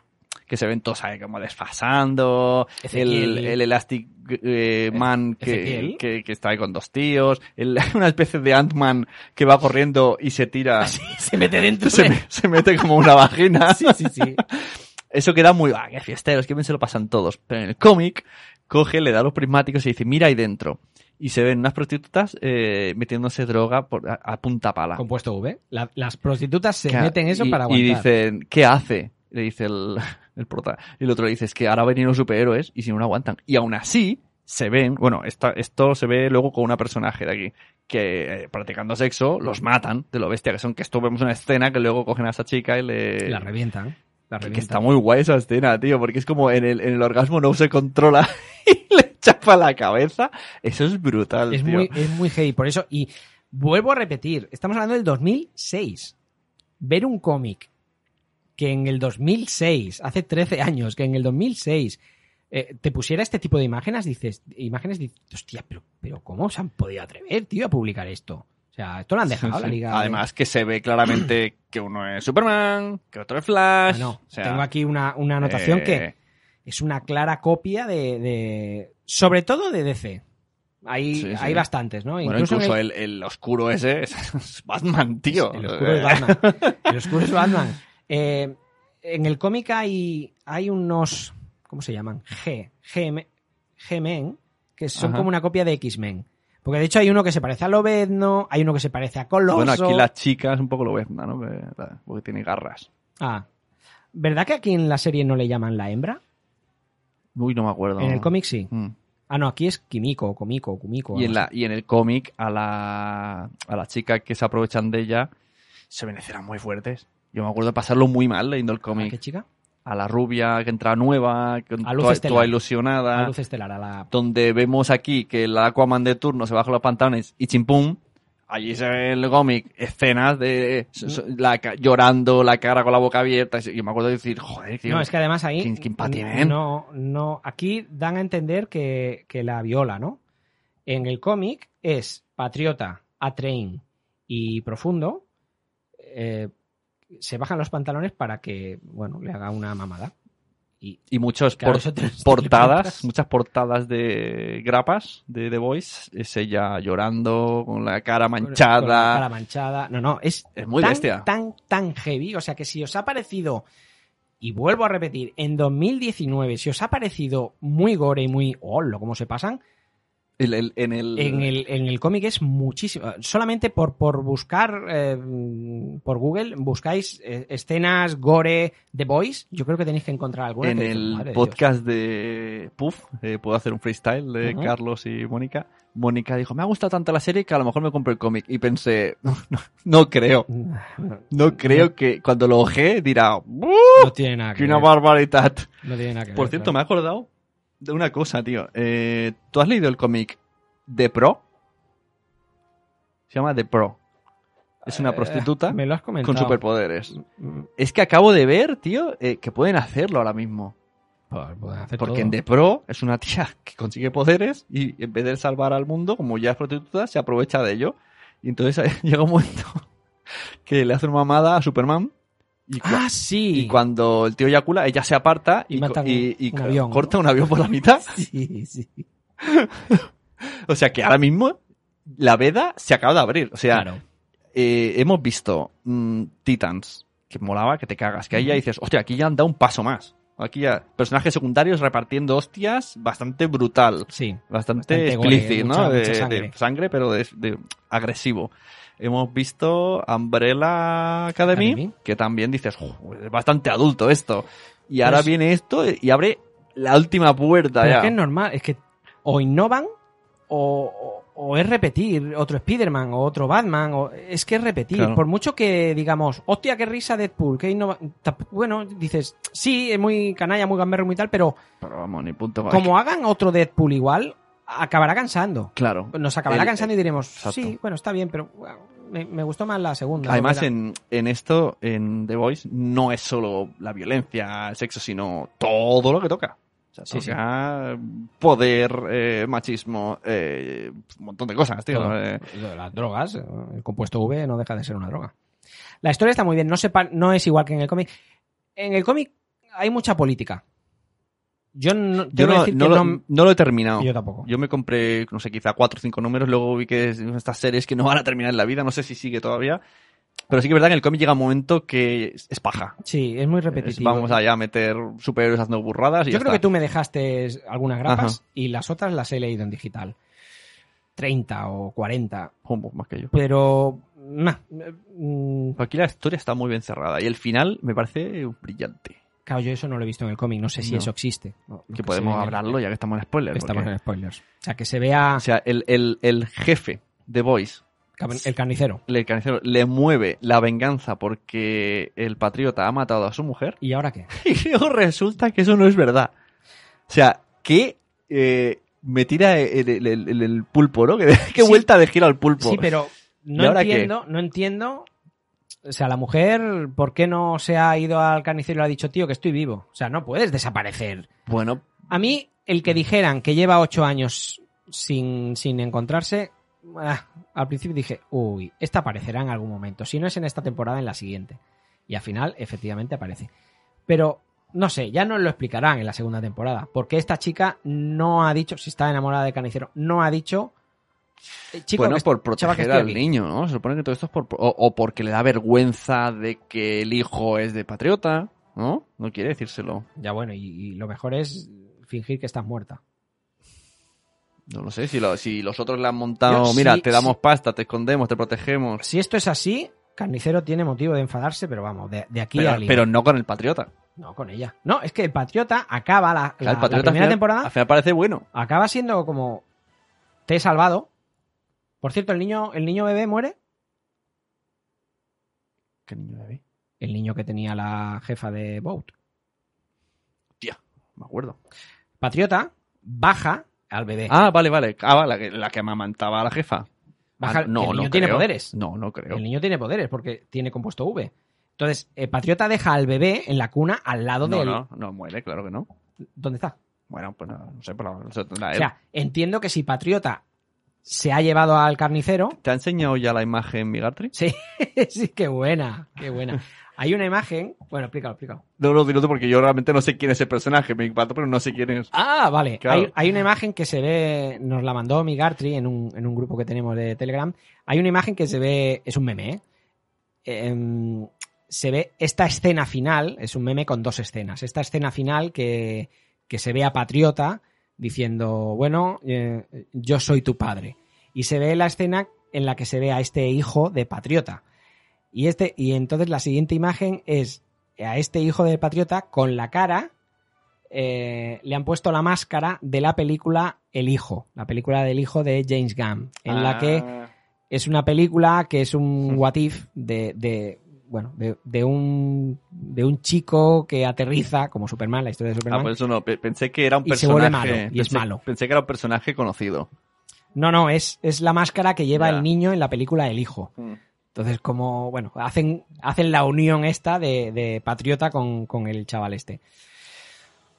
que se ven todos ahí como desfasando, el, el Elastic eh, Man que, que, que está ahí con dos tíos, el- una especie de Ant-Man que va corriendo y se tira, se mete dentro. se, de- me- se mete como una vagina. Sí, sí, sí. Eso queda muy, ah, qué fiesteros, que bien se lo pasan todos. Pero en el cómic, coge, le da los prismáticos y dice, mira ahí dentro. Y se ven unas prostitutas eh, metiéndose droga por, a, a punta pala. Compuesto V. La- las prostitutas se meten eso y, para Y aguantar. dicen, ¿qué hace? Le dice el, el prota. Y el otro le dice, es que ahora vienen los superhéroes y si no, no aguantan. Y aún así, se ven, bueno, esta- esto se ve luego con una personaje de aquí, que eh, practicando sexo, los matan de lo bestia que son, que esto vemos una escena que luego cogen a esa chica y le... La revientan. La que revientan. está muy guay esa escena, tío, porque es como en el, en el orgasmo no se controla y le chapa la cabeza. Eso es brutal, es tío. muy, es muy heavy. Por eso, y vuelvo a repetir, estamos hablando del 2006. Ver un cómic que en el 2006, hace 13 años, que en el 2006 eh, te pusiera este tipo de imágenes, dices, imágenes, dices, hostia, pero, pero ¿cómo se han podido atrever, tío, a publicar esto? O sea, esto lo han dejado la Sí. liga. de- Además que se ve claramente que uno es Superman, que otro es Flash. Bueno, o sea, tengo aquí una, una anotación eh, que es una clara copia de, de- sobre todo de DC. Hay, Sí, hay bastantes, ¿no? Bueno, Incluso el- el, el oscuro ese es, es Batman, tío. El oscuro es Batman. El oscuro es Batman. Eh, en el cómic hay, hay unos. ¿Cómo se llaman? G. G- G-Men, que son Ajá. como una copia de X-Men. Porque de hecho hay uno que se parece a Lobezno, hay uno que se parece a Coloso. Bueno, aquí la chica es un poco lo besna, ¿no? Que- Porque tiene garras. Ah. ¿Verdad que aquí en la serie no le llaman la hembra? Uy, no me acuerdo. En el cómic sí. Mm. Ah, no, aquí es Kimiko, o Kumiko. Y en, la, y en el cómic, a la, a la chica que se aprovechan de ella, se ven escenas muy fuertes. Yo me acuerdo de pasarlo muy mal leyendo el ¿A cómic. qué chica? A la rubia que entra nueva, que A Luz toda, ilusionada. La luz estelar, a la... donde vemos aquí que el Aquaman de turno se baja los pantalones y chimpum. Allí se ve el cómic escenas de la, llorando, la cara con la boca abierta. Y me acuerdo de decir, joder, tío, No, es que además ahí. ¿Quién- quién pa' tienen? No, no. Aquí dan a entender que, que la viola, ¿no? En el cómic es Patriota, A-Train y Profundo. eh, se bajan los pantalones para que, bueno, le haga una mamada. Y y Claro, por- te portadas, muchas portadas de grapas de The Voice. Es ella llorando, con la cara manchada. con la cara manchada. No, no, es, Es muy tan, bestia. tan, tan heavy. O sea que si os ha parecido, y vuelvo a repetir, en 2019, si os ha parecido muy gore y muy, hola, cómo se pasan, El- el- en el, En el, en el cómic es muchísimo. Solamente por, por buscar eh, por Google, buscáis eh, escenas gore The Boys. Yo creo que tenéis que encontrar alguna. en dices, el "Madre de podcast de Puff, eh, puedo hacer un freestyle de. Carlos y Mónica. Mónica dijo, me ha gustado tanto la serie que a lo mejor me compro el cómic. Y pensé, no, no, no creo. Dios". No, creo que cuando lo oje dirá, "¡Uh! no tiene nada que ¡Qué una barbaridad! No tiene nada que Por ver, cierto, claro. me he acordado de una cosa, tío. Eh, ¿Tú has leído el cómic The Pro? Se llama The Pro. Es una Eh, prostituta Me lo has comentado. con superpoderes. Mm, Es que acabo de ver, tío, eh, que pueden hacerlo ahora mismo. pues, pueden hacer Porque todo. en The Pro es una tía que consigue poderes y en vez de salvar al mundo, como ya es prostituta, se aprovecha de ello. Y entonces eh, llega un momento que le hace una mamada a Superman. Y, Ah, sí. y cuando el tío eyacula, ella se aparta Y y, un avión, ¿no? corta un avión por la mitad. Sí, sí. O sea que ahora mismo la veda se acaba de abrir. O sea, Claro. eh, hemos visto mm, Titans, que molaba, que te cagas. Que ahí ya dices, hostia, aquí ya han dado un paso más. Aquí ya, personajes secundarios repartiendo hostias, bastante brutal. Sí. Bastante, Bastante gore, explícito, mucha- ¿no? De, mucha sangre. de sangre, pero de, de agresivo. Hemos visto Umbrella Academy, Academy. que también dices, "Jo, es bastante adulto esto. Y ahora Pues- viene esto y abre la última puerta ya. es que es normal, es que o innovan o, o- o es repetir otro Spider-Man o otro Batman, o, es que es repetir. Claro. Por mucho que digamos, hostia, qué risa Deadpool, qué innova... Bueno, dices, sí, es muy canalla, muy gamberro, muy tal, pero Pero vamos, ni punto. como hagan otro Deadpool igual, acabará cansando. Claro. Nos acabará El- cansando y diremos, Exacto. sí, bueno, está bien, pero me, me gustó más la segunda. Además, en, en esto, en The Voice, no es solo la violencia, el sexo, sino todo lo que toca. O sea, Sí, sí. toca poder, eh, machismo, eh, un montón de cosas, tío. Todo. Eh, las drogas, el compuesto V no deja de ser una droga. La historia está muy bien, no, sepa, no es igual que en el cómic. En el cómic hay mucha política. Yo no, yo no, decir no que lo, no- no lo he terminado. Yo tampoco. Yo me compré, no sé, quizá cuatro o cinco números, luego vi que es estas series que no van a terminar en la vida, no sé si sigue todavía. Pero sí que es verdad que en el cómic llega un momento que es, es paja. Sí, es muy Es- repetitivo. vamos allá a meter superhéroes haciendo burradas y Yo ya creo que tú me dejaste algunas grapas Ajá. y las otras las he leído en digital. 30 o 40. Jumbo, más que yo. Pero... nah, mm, Aquí la historia está muy bien cerrada y el final me parece brillante. Claro, yo eso no lo he visto en el cómic, no sé si No. eso existe. No, Que podemos el- hablarlo ya que estamos en spoilers. Estamos porque- en spoilers. O sea, que se vea O sea, el, el, el jefe de Boys, el carnicero. el carnicero, le mueve la venganza porque el patriota ha matado a su mujer ¿Y ahora qué? y luego resulta que eso no es verdad. O sea, que eh, me tira el, el- el- pulpo, ¿no? Sí. vuelta de giro al pulpo. Sí, pero ¿Y no qué? entiendo, no entiendo. O sea, la mujer, ¿por qué no se ha ido al carnicero y le ha dicho, tío, que estoy vivo? O sea, no puedes desaparecer. Bueno, A mí, el que dijeran que lleva ocho años sin, sin encontrarse, ah, al principio dije, uy, esta aparecerá en algún momento. Si no es en esta temporada, en la siguiente. Y al final, efectivamente, aparece. Pero, no sé, ya nos lo explicarán en la segunda temporada. Porque esta chica no ha dicho, si está enamorada de Carnicero, no ha dicho... eh, chico, bueno, por proteger al aquí. niño, ¿no? Se supone que todo esto es por... O, o porque le da vergüenza de que el hijo es de patriota, ¿no? No quiere decírselo. Ya bueno, y, y lo mejor es fingir que estás muerta. No lo sé, si, lo- si los otros le han montado, Yo mira, sí- te damos sí. pasta, te escondemos, te protegemos. Si esto es así, Carnicero tiene motivo de enfadarse, pero vamos, de, de aquí Pero, a pero no con el patriota. No, con ella. No, es que el Patriota acaba la, el primera final, temporada, al final parece bueno. acaba siendo como te he salvado. Por cierto, el niño, el niño bebé muere. ¿Qué niño bebé? El niño que tenía la jefa de Boat. Tía, me acuerdo. Patriota baja al bebé. Ah, vale, vale. Ah, vale, la que, la que amamantaba a la jefa. Baja- Ah, que el niño tiene creo. poderes. No, no creo. El niño tiene poderes porque tiene compuesto V. Entonces, el Patriota deja al bebé en la cuna al lado No, del. no, no muere, claro que no. ¿Dónde está? Bueno, pues no, no sé, pero no sé, O sea, entiendo que si Patriota se ha llevado al carnicero, ¿Te ha enseñado ya la imagen Migatri? Sí, sí, qué buena, qué buena. Hay una imagen. Bueno, explícalo, explícalo. No, no, tú porque yo realmente no sé quién es el personaje, me impactó, pero no sé quién es. Ah, vale. Claro. Hay, hay una imagen que se ve, nos la mandó Migartri en un, en un grupo que tenemos de Telegram. Hay una imagen que se ve, es un meme, ¿eh? Em, se ve esta escena final, es un meme con dos escenas. Esta escena final que, que se ve a Patriota diciendo, bueno, eh, yo soy tu padre. Y se ve la escena en la que se ve a este hijo de Patriota. Y, este, y entonces la siguiente imagen es a este hijo de Patriota con la cara eh, le han puesto la máscara de la película El Hijo, la película del hijo de James Gunn, en la que Ah. es una película que es un what if de, de, bueno, de, de un, de un chico que aterriza, como Superman, la historia de Ah, Superman. pues eso no, pe- pensé que era un Y se personaje. vuelve malo, y es malo. Pensé que era un personaje conocido. No, no, es, es la máscara que lleva Ya. el niño en la película El Hijo. Mm. Entonces, como, bueno, hacen, hacen la unión esta de, de Patriota con, con el chaval este.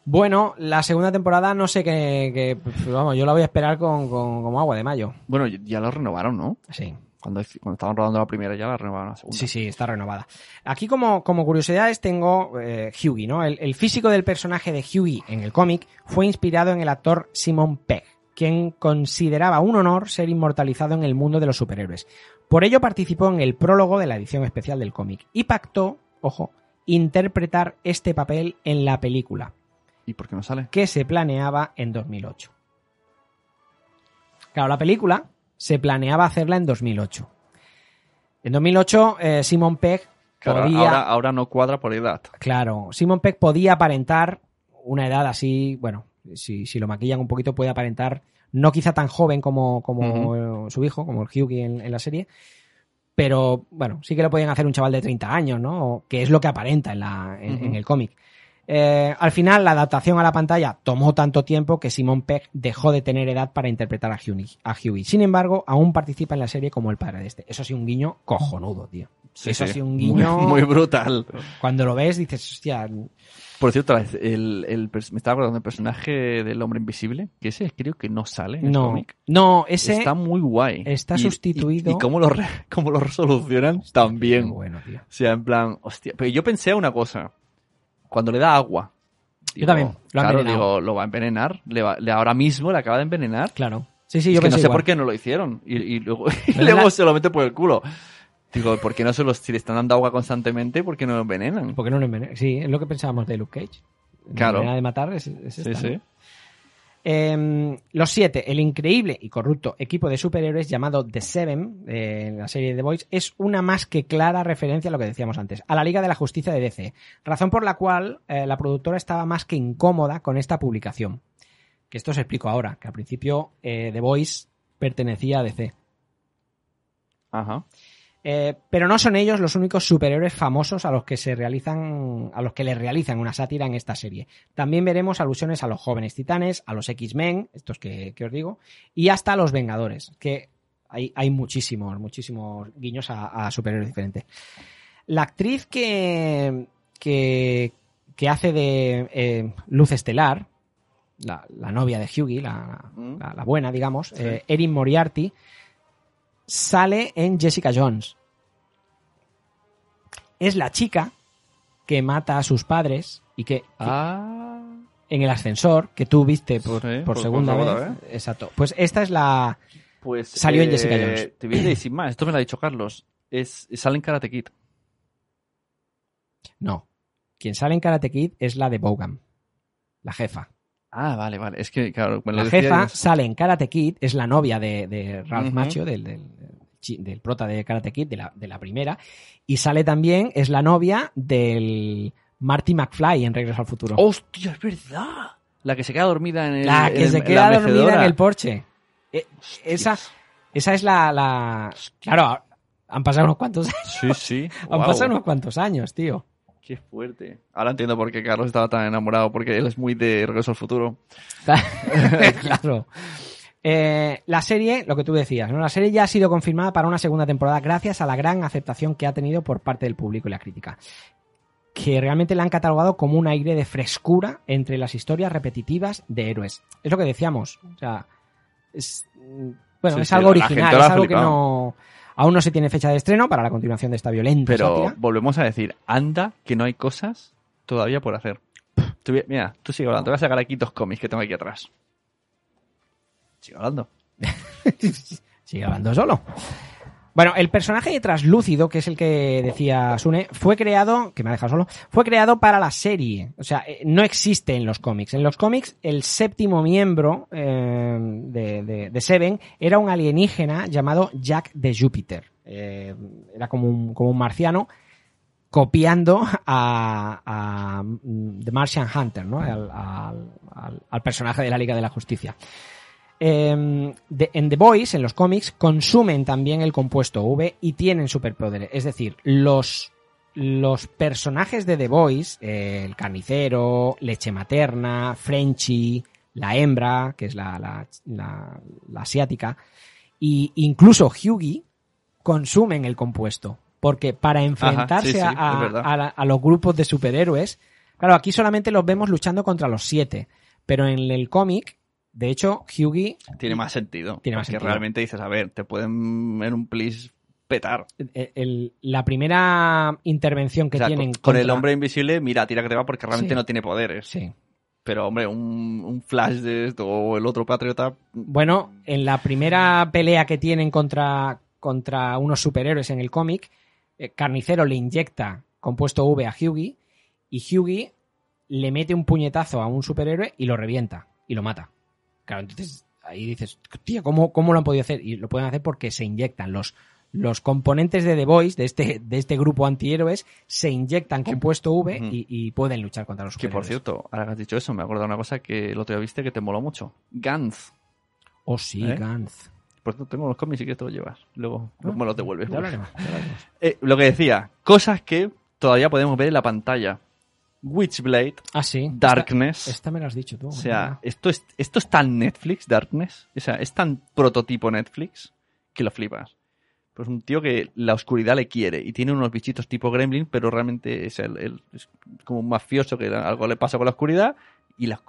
Bueno, la segunda temporada no sé qué, qué- pues, vamos, yo la voy a esperar con, con- como agua de mayo. Bueno, ya lo renovaron, ¿no? Sí. Cuando, cuando estaban rodando la primera ya la renovaron la segunda. Sí, sí, está renovada. Aquí como, como curiosidades tengo eh, Hughie, ¿no? El, el físico del personaje de Hughie en el cómic fue inspirado en el actor Simon Pegg, quien consideraba un honor ser inmortalizado en el mundo de los superhéroes. Por ello participó en el prólogo de la edición especial del cómic y pactó, ojo, interpretar este papel en la película, ¿Y por qué no sale? que se planeaba en 2008. Claro, la película se planeaba hacerla en 2008. En 2008, eh, Simon Pegg Claro, podía... ahora, ahora no cuadra por edad. Claro, Simon Pegg podía aparentar una edad así, bueno, si, si lo maquillan un poquito puede aparentar, no quizá tan joven como, como su hijo, como el Hughie en, en la serie, pero bueno, sí que lo podían hacer un chaval de 30 años, ¿no? O- Que es lo que aparenta en, la, en el cómic. Eh, al final, la adaptación a la pantalla tomó tanto tiempo que Simon Pegg dejó de tener edad para interpretar a Hughie. Sin embargo, aún participa en la serie como el padre de este. Eso sí, un guiño cojonudo, tío. Sí, Eso sí. un guiño... Muy, brutal. Cuando lo ves dices, hostia, Por cierto, el, el me estaba acordando del personaje del hombre invisible, que ese creo que no sale en el no, cómic. no, ese Está muy guay. está Y- sustituido- Y, y cómo, lo re- cómo lo resolucionan también. Bueno, tío. O sea, en plan, hostia. Pero yo pensé una cosa. Cuando le da agua. Yo también, lo claro, envenenado. digo, lo va a envenenar. Le va- le- ahora mismo le acaba de envenenar. Claro. Sí, sí, Es yo que no sé igual. por qué no lo hicieron. Y, y luego, y luego la- se lo mete por el culo. Digo, ¿por qué no se los, si le están dando agua constantemente, por qué no lo envenenan? ¿Por qué no lo envenena? Sí, es lo que pensábamos de Luke Cage. La Claro. manera de matar es, es Sí, sí. ¿no? Em, los siete, el increíble y corrupto equipo de superhéroes llamado The Seven, eh, en la serie The Boys, es una más que clara referencia a lo que decíamos antes, a la Liga de la Justicia de DC, razón por la cual eh, la productora estaba más que incómoda con esta publicación. Que esto os explico ahora, que al principio eh, The Boys pertenecía a DC. Ajá. Eh, pero no son ellos los únicos superhéroes famosos a los que se realizan, a los que les realizan una sátira en esta serie. También veremos alusiones a los jóvenes titanes, a los X-Men, estos que, que os digo, y hasta a los Vengadores, que hay, hay muchísimos, muchísimos guiños a, a superhéroes diferentes. La actriz que, que, que hace de eh, Luz Estelar, la, la novia de Hughie, la, Mm. la- la buena, digamos, Sí. eh, Erin Moriarty, sale en Jessica Jones. Es la chica que mata a sus padres y que Ah. en el ascensor que tú viste por, Sí, por por- segunda por vez. Exacto. Pues esta es la. Pues Salió en eh, Jessica Jones. Te voy a decir sin más, esto me lo ha dicho Carlos. Es, sale en Karate Kid. No. Quien sale en Karate Kid es la de Bogan. La jefa. Ah, vale, vale. Es que, claro, La jefa y- sale en Karate Kid, es la novia de, de Ralph Ujú. Macchio, del, del, prota de Karate Kid, de la, de la primera. Y sale también, es la novia del Marty McFly en Regreso al Futuro. ¡Hostia, es verdad! La que se queda dormida en el. la en que el- se queda dormida en el porche. Eh, esa, esa es la, la... Claro, han pasado unos cuantos Sí, sí. Han pasado unos cuantos años, tío. Qué fuerte. Ahora entiendo por qué Carlos estaba tan enamorado, porque él es muy de Regreso al Futuro. claro. Eh, la serie, lo que tú decías, ¿no? La serie ya ha sido confirmada para una segunda temporada gracias a la gran aceptación que ha tenido por parte del público y la crítica. Que realmente la han catalogado como un aire de frescura entre las historias repetitivas de héroes. Es lo que decíamos. O sea, es, mm, bueno, Sí, es algo original, es algo que no. Aún no se tiene fecha de estreno para la continuación de esta violenta Pero sátira. volvemos a decir, anda que no hay cosas todavía por hacer. Mira, tú sigue hablando. Te voy a sacar aquí dos cómics que tengo aquí atrás. Sigue hablando. Sigue hablando solo. Bueno, el personaje translúcido, que es el que decía Sune, fue creado, que me ha dejado solo, fue creado para la serie. O sea, eh, no existe en los cómics. En los cómics, el séptimo miembro eh, de, de- de Seven era un alienígena llamado Jack de Júpiter. Eh, era como un, como un marciano copiando a, a, mm, The Martian Hunter, ¿no? Al personaje de la Liga de la Justicia. Eh, de- en The Boys, en los cómics, consumen también el compuesto V y tienen superpoderes. Es decir, los, los personajes de The Boys, eh, el carnicero, leche materna, Frenchy, la hembra, que es la, la, la- la asiática, y incluso Hughie, consumen el compuesto. Porque para enfrentarse sí, sí, a, a los grupos de superhéroes, claro, aquí solamente los vemos luchando contra los siete. Pero en el cómic, de hecho, Hughie Tiene más sentido. Tiene más porque sentido. realmente dices, a ver, te pueden en un please petar. el- el- la primera intervención que O sea, tienen con, con el hombre invisible, mira, tira que te va porque realmente Sí. no tiene poderes. Sí. Pero, hombre, un, un flash de esto o el otro patriota. Bueno, en la primera pelea que tienen contra, contra unos superhéroes en el cómic, eh, Carnicero le inyecta compuesto V a Hughie y Hughie le mete un puñetazo a un superhéroe y lo revienta y lo mata. Claro, entonces ahí dices, tía, ¿cómo, ¿cómo lo han podido hacer? Y lo pueden hacer porque se inyectan los, los componentes de The Voice, de este, de este grupo antihéroes, se inyectan compuesto V y, y pueden luchar contra los Que por cierto, ahora que has dicho eso, me acuerdo de una cosa que el otro día viste que te moló mucho. Gantz. Oh, sí, ¿Eh? Gantz. Por cierto, tengo los cómics y que te los llevas. Luego, Ah, luego me los devuelves. Ya hablaremos. Eh, lo que decía, cosas que todavía podemos ver en la pantalla. Witchblade, Ah, sí. Darkness. Esta, esta me la has dicho tú. O sea, esto es, esto es tan Netflix, Darkness. O sea, es tan prototipo Netflix que lo flipas. Pues un tío que la oscuridad le quiere y tiene unos bichitos tipo Gremlin, pero realmente es, el, el- es como un mafioso que algo le pasa con la oscuridad y, la,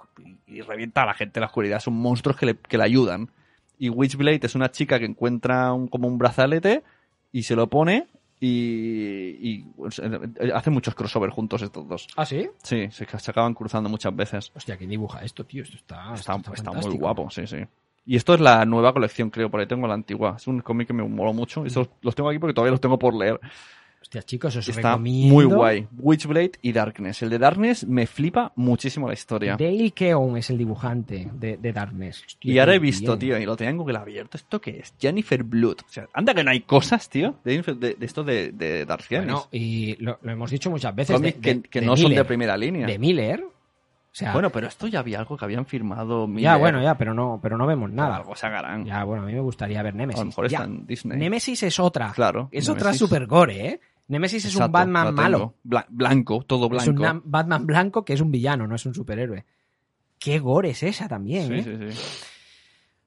y revienta a la gente en la oscuridad. Son monstruos que le, que le ayudan. Y Witchblade es una chica que encuentra un- como un brazalete y se lo pone y, y pues, hacen muchos crossover juntos estos dos. ¿Ah, sí? Sí, se, se acaban cruzando muchas veces. Hostia, ¿quién dibuja esto, tío? Esto está, Está, esto está muy guapo, sí, sí. Y esto es la nueva colección, creo, por ahí tengo la antigua. Es un cómic que me moló mucho. Estos los tengo aquí porque todavía los tengo por leer. Hostia, chicos, os Está recomiendo. muy guay. Witchblade y Darkness. El de Darkness me flipa muchísimo la historia. Dale Keown es el dibujante de, de Darkness. Hostia, Y ahora he visto, bien. tío, y lo tenía en Google abierto. ¿Esto qué es? Jennifer Blood. O sea, anda que no hay cosas, tío, de, Jennifer- de, de esto de, de Dark Phoenix. Bueno, y lo, lo hemos dicho muchas veces. Que, que no son de primera línea. De Miller. O sea, Bueno, pero esto ya había algo que habían firmado. ya, Miller. bueno, ya, pero no, pero no vemos nada. Algo sacarán. Ya, bueno, a mí me gustaría ver Nemesis. A lo mejor Ya. está en Disney. Nemesis es otra. Claro. Es otra super gore, ¿eh? Nemesis es un Batman malo. Bla- blanco, todo Es un blanco. Batman blanco que es un villano, no es un superhéroe. Qué gore es esa también, Sí, ¿eh? sí, sí.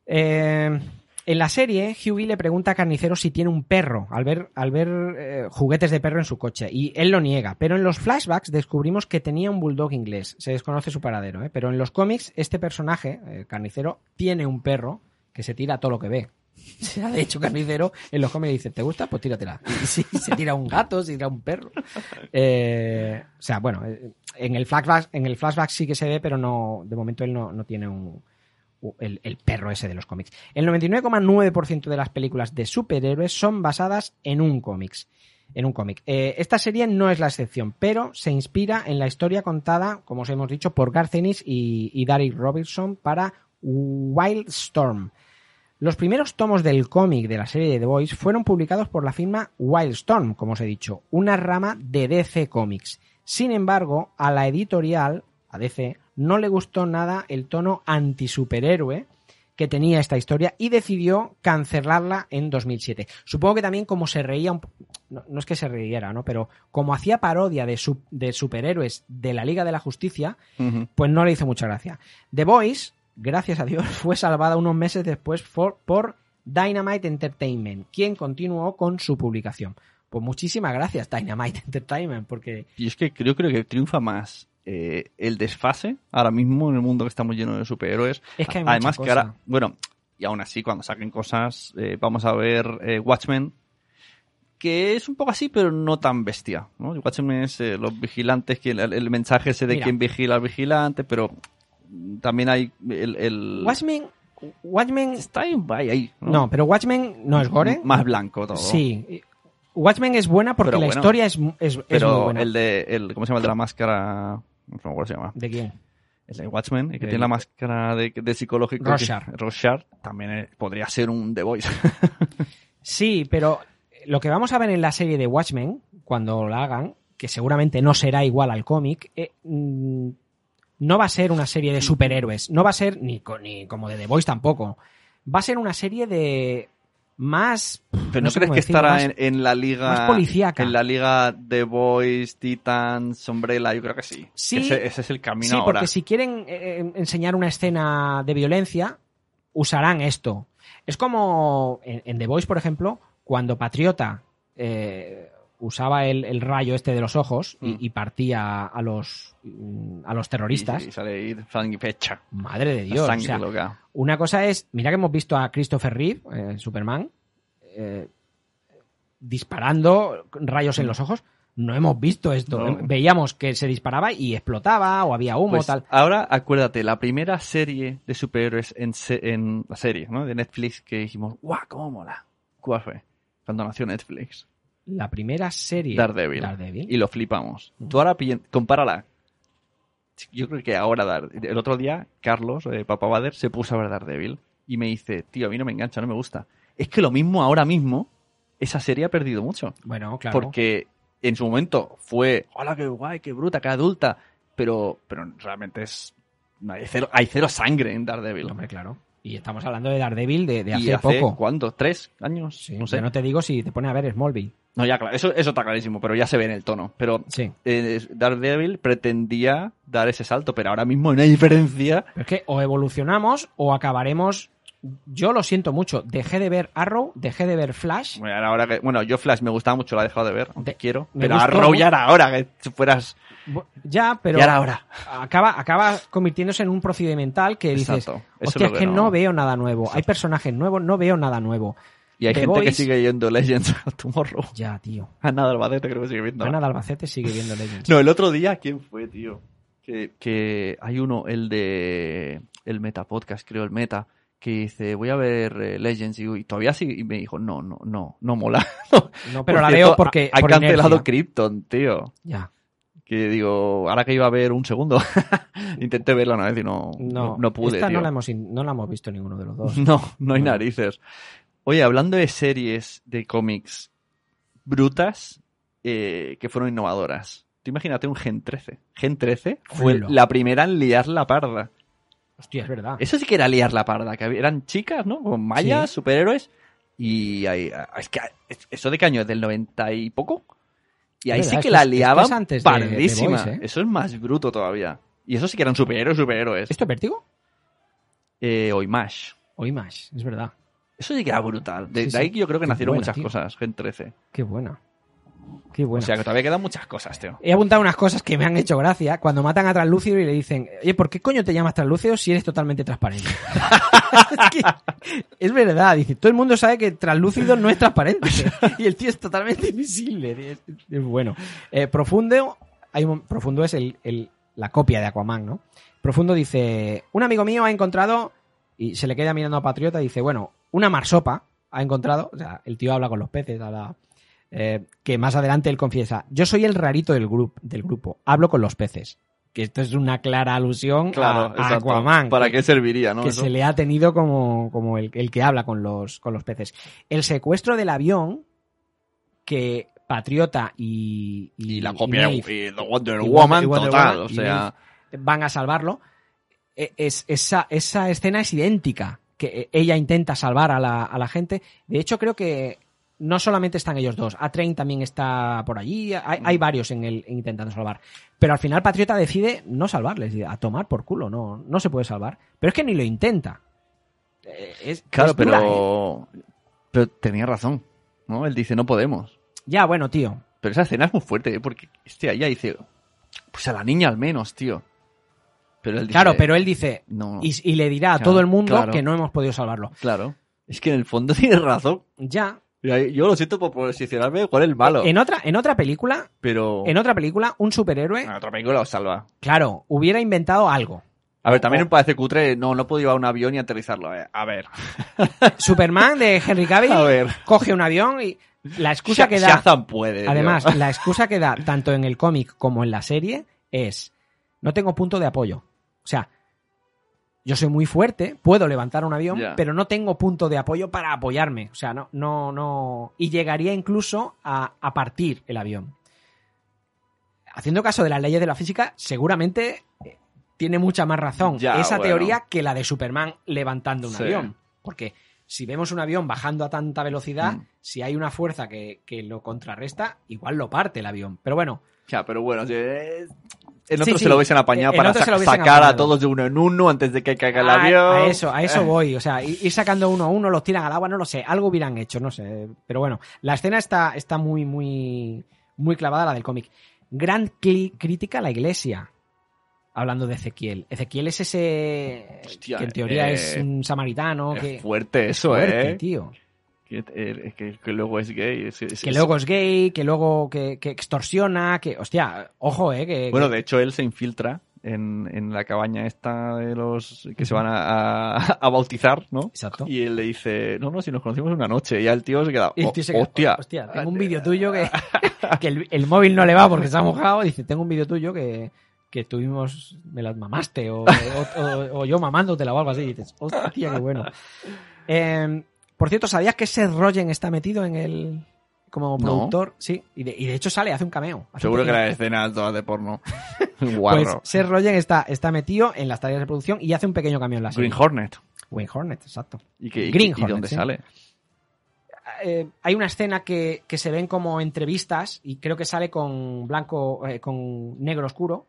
Eh, en la serie, Hughie le pregunta a Carnicero si tiene un perro al ver, al ver eh, juguetes de perro en su coche y él lo niega. Pero en los flashbacks descubrimos que tenía un bulldog inglés. Se desconoce su paradero, ¿eh? pero en los cómics este personaje, el Carnicero, tiene un perro que se tira todo lo que ve. Será de hecho carnicero en los cómics dice, ¿te gusta? Pues tíratela. Sí, se tira un gato, se tira un perro. Eh, o sea, bueno, eh, en el flashback, en el flashback sí que se ve, pero no, de momento él no, no tiene un, el, perro ese de los cómics. El 99,9% de las películas de superhéroes son basadas en un cómics. En un cómic. Eh, esta serie no es la excepción, pero se inspira en la historia contada, como os hemos dicho, por Garth Ennis y, y Robertson para Wildstorm. Los primeros tomos del cómic de la serie de The Boys fueron publicados por la firma Wildstorm, como os he dicho, una rama de DC Comics. Sin embargo, a la editorial, a DC, no le gustó nada el tono anti-superhéroe que tenía esta historia y decidió cancelarla en 2007. Supongo que también como se reía, un... no, no es que se riera, ¿no? Pero como hacía parodia de, su- de superhéroes de la Liga de la Justicia, pues no le hizo mucha gracia. The Voice, gracias a Dios, fue salvada unos meses después por, por Dynamite Entertainment, quien continuó con su publicación. Pues muchísimas gracias, Dynamite Entertainment, porque Y es que yo creo que triunfa más eh, el desfase ahora mismo en el mundo que estamos llenos de superhéroes. Es que hay Además que ahora, bueno, y aún así cuando saquen cosas, eh, vamos a ver eh, Watchmen, que es un poco así, pero no tan bestia. ¿no? Watchmen es eh, los vigilantes, el mensaje ese de Mira. quién vigila al vigilante, pero también hay el... el- Watchmen, Watchmen, Está ahí, ahí, no, pero Watchmen no es gore. Más blanco todo. Sí. Watchmen es buena porque Pero la bueno. historia es, es, es muy Pero buena. el de, el, ¿cómo se llama? El de la máscara... No cómo se llama. ¿De quién? El de Watchmen, el que El- tiene la máscara de, de psicológico. Rorschach. Rorschach, también eh, podría ser un The Voice. Sí, pero lo que vamos a ver en la serie de Watchmen, cuando la hagan, que seguramente no será igual al cómic, eh, mm, no va a ser una serie de superhéroes. No va a ser ni, ni como de The Voice tampoco. Va a ser una serie de más. Pero no, sé crees que estará más- en, en la liga. más policíaca. En la liga The Voice, Titans, Umbrella, yo creo que sí. Sí. Ese, ese es el camino Sí, ahora. porque si quieren eh, enseñar una escena de violencia, usarán esto. Es como en, en The Voice, por ejemplo, cuando Patriota eh, usaba el, el rayo este de los ojos y, Mm. y partía a los, mm, a los terroristas. Y, y sale sangre pecha. Madre de Dios. sangre o sea, loca. una cosa es, mira que hemos visto a Christopher Reeve, eh, Superman, eh, disparando rayos en los ojos. No hemos visto esto. No. Veíamos que se disparaba y explotaba o había humo, Pues tal. ahora acuérdate, la primera serie de superhéroes en, se- en la serie, ¿no? De Netflix que dijimos, ¡guau, cómo mola! ¿Cuál fue? Cuando nació Netflix. La primera serie. Daredevil. Daredevil. Y lo flipamos. Tú ahora compárala. Yo creo que ahora, Dar- el otro día, Carlos, eh, Papá Bader, se puso a ver Daredevil y me dice, tío, a mí no me engancha, no me gusta. Es que lo mismo ahora mismo, esa serie ha perdido mucho. Bueno, claro. Porque en su momento fue, hola, qué guay, qué bruta, qué adulta. Pero, pero realmente es. Hay cero, hay cero sangre en Daredevil. Hombre, claro. Y estamos hablando de Daredevil de, de y hace, poco. ¿cuánto? ¿Tres años? Sí, no sé. no te digo si te pone a ver Smallville. No, ya, claro, eso, eso está clarísimo, pero ya se ve en el tono. Pero Sí. eh, Daredevil pretendía dar ese salto, pero ahora mismo hay una diferencia. Pero es que o evolucionamos o acabaremos. Yo lo siento mucho. Dejé de ver Arrow, dejé de ver Flash. Bueno, ahora que- bueno, yo Flash me gustaba mucho, la he dejado de ver, aunque De- quiero. Pero gustó, Arrow ya era ahora, que si fueras... Ya, pero Ya era hora. acaba, acaba convirtiéndose en un procedimental que dices, Exacto. Hostia, es que no- veo nada nuevo. Hay personajes nuevos, no veo nada nuevo. Y hay The gente que sigue yendo Legends of Tomorrow. Ya, tío. Ana de Albacete creo que sigue viendo. Ana de Albacete sigue viendo Legends. No, el otro día, ¿quién fue, tío? Que, que hay uno, el de el Meta Podcast, creo, el Meta, que dice, voy a ver eh, Legends y, y todavía sigue, y me dijo, no, no, no, no mola. No, pero la veo porque. Ha, por cancelado. Krypton, tío. Ya. Que digo, ahora que iba a ver un segundo, intenté verla una vez y no, No, no, no pude, Esta tío. no la, hemos, no la hemos visto ninguno de los dos. No, no hay narices. Oye, hablando de series de cómics brutas eh, que fueron innovadoras. Tú imagínate un Gen 13. Gen 13 fue la primera en liar la parda. Hostia, es verdad. Eso sí que era liar la parda, que eran chicas, ¿no? Con mayas, Sí. superhéroes. Y ahí, es que eso de qué año es del 90 y poco. Y ahí sí que la liaban es antes de- de pardísima. Boys, ¿eh? Eso es más bruto todavía. Y eso sí que eran superhéroes, superhéroes. ¿Esto es Vértigo? Eh, o Imash. O Image, es verdad. Eso sí que era brutal. De, Sí, de ahí yo creo que Qué nacieron buena, muchas tío. cosas, Gen 13. Qué buena. Qué bueno. O sea que todavía quedan muchas cosas, tío. He apuntado unas cosas que me han hecho gracia cuando matan a Translúcido y le dicen, oye, ¿por qué coño te llamas Translúcido si eres totalmente transparente? es, que es verdad, dice, todo el mundo sabe que Translúcido no es transparente y el tío es totalmente invisible. Es, es bueno. Eh, Profundo, hay un, Profundo es el, el- la copia de Aquaman, ¿no? Profundo dice, un amigo mío ha encontrado, y se le queda mirando a Patriota y dice, bueno, una marsopa ha encontrado, o sea, el tío habla con los peces, habla... Eh, que más adelante él confiesa, yo soy el rarito del, grupo del grupo, hablo con los peces. Que esto es una clara alusión Claro, a, a. Aquaman. ¿Para qué serviría, no? que Eso. se le ha tenido como, como el, el que habla con los, con los peces. El secuestro del avión que Patriota y, Y la copia y The Wonder y Woman Wonder total, Woman o y sea... Van a salvarlo. E- Es, esa, esa escena es idéntica, que ella intenta salvar a la, a la gente. De hecho, creo que no solamente están ellos dos, A-Train también está por allí, hay, Mm. hay varios en el en intentando salvar. Pero al final Patriota decide no salvarles, a tomar por culo, no, no se puede salvar. Pero es que ni lo intenta. Eh, Es, Claro, es dura, ¿eh? pero... Pero tenía razón, ¿no? Él dice, no podemos. Ya, bueno, tío. Pero esa escena es muy fuerte, ¿eh? porque este ella dice, pues a la niña al menos, tío. Pero él dice, Claro, pero él dice, no, y, y le dirá a Claro, todo el mundo claro. que no hemos podido salvarlo. claro. Es que en el fondo tiene razón. Ya. Yo lo siento por posicionarme con el malo, En otra, en otra película, pero en otra película, un superhéroe, en otra película lo salva. claro, hubiera inventado algo. A ver, también me parece cutre, no, no puedo llevar un avión y aterrizarlo. eh. A ver, Superman de Henry Cavill a ver. coge un avión y la excusa que da, Shazam puede. tío. además, la excusa que da tanto en el cómic como en la serie es no tengo punto de apoyo. O sea, yo soy muy fuerte, puedo levantar un avión, pero no tengo punto de apoyo para apoyarme. O sea, no, no, no. Y llegaría incluso a, a partir el avión. Haciendo caso de las leyes de la física, seguramente eh, tiene mucha más razón Ya, esa bueno. teoría que la de Superman levantando un Sí. avión. Porque si vemos un avión bajando a tanta velocidad, Mm. si hay una fuerza que, que lo contrarresta, igual lo parte el avión. Pero bueno, Ya, pero bueno, si es- en Sí, otro sí. se lo hubiesen apañado En para sa- hubiesen sacar a todos de uno en uno antes de que caiga el avión. a eso, a eso Eh. voy. O sea, ir sacando uno a uno, los tiran al agua, no lo sé. Algo hubieran hecho, no sé. Pero bueno, la escena está, está muy, muy, muy clavada, la del cómic. Gran crítica a la iglesia. Hablando de Ezequiel. Ezequiel es ese Hostia, que en teoría eh, es un samaritano. Es que, fuerte eso, fuerte, eh. tío. Que, eh, que- que luego es gay. es- es- Que luego es gay, que luego que, que extorsiona, que. Hostia, ojo, eh. Que, Bueno, que- de hecho, él se infiltra en, en la cabaña esta de los que se van a, a- a bautizar, ¿no? Exacto. Y él le dice, no, no, si nos conocimos una noche. Y ya el tío se queda, Y el "Oh, tío se queda, hostia. hostia, tengo un vídeo tuyo que, que el, el móvil no le va porque se ha mojado. Dice, tengo un vídeo tuyo que, que tuvimos, me las mamaste o, o, o- o yo mamándotela o algo así. Y dices, hostia, qué bueno. Eh, por cierto, ¿sabías que Seth Rogen está metido en el como No. productor? Sí, y de, y de hecho sale, hace un cameo. hace un Seguro que las escenas todas de porno. Pues. Seth Rogen está, está metido en las tareas de producción y hace un pequeño cameo en la serie. Green Hornet. Green Hornet, exacto. ¿Y, Green y, Hornet, dónde sí. sale? eh, hay una escena que, que se ven como entrevistas y creo que sale con blanco, eh, con negro oscuro.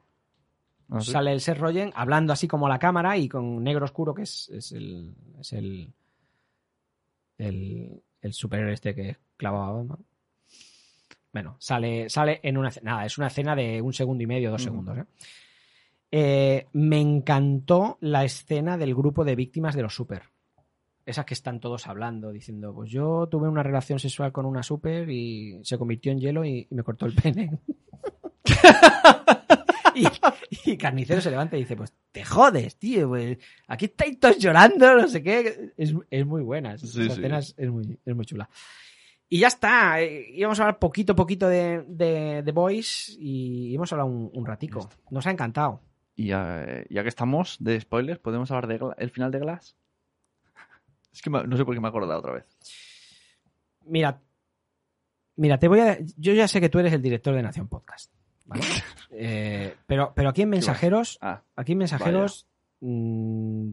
Sé. Sale el Seth Rogen hablando así como a la cámara y con negro oscuro, que es, es el. es el. El, el superhéroe este que clavaba Batman. Bueno, sale, sale en una escena. Nada, es una escena de un segundo y medio, dos segundos. ¿eh? Eh, me encantó la escena del grupo de víctimas de los super. Esas que están todos hablando, diciendo, pues yo tuve una relación sexual con una super y se convirtió en hielo y, y me cortó el pene. y, y Carnicero se levanta y dice, pues te jodes, tío, pues aquí estáis todos llorando, no sé qué. Es, es muy buena, esa Sí, escena es, es muy, es muy chula. Y ya está, eh, íbamos a hablar poquito, poquito de, de, de Boys y hemos hablado un, un ratico. Nos ha encantado. Y ya, eh, ya que estamos de spoilers, ¿podemos hablar del el final de Glass? Es que me- no sé por qué me he acordado otra vez. Mira, mira, te voy a. Yo ya sé que tú eres el director de Nación Podcast. ¿Vale? Eh, pero, pero aquí en Mensajeros, Ah, aquí en Mensajeros, mm,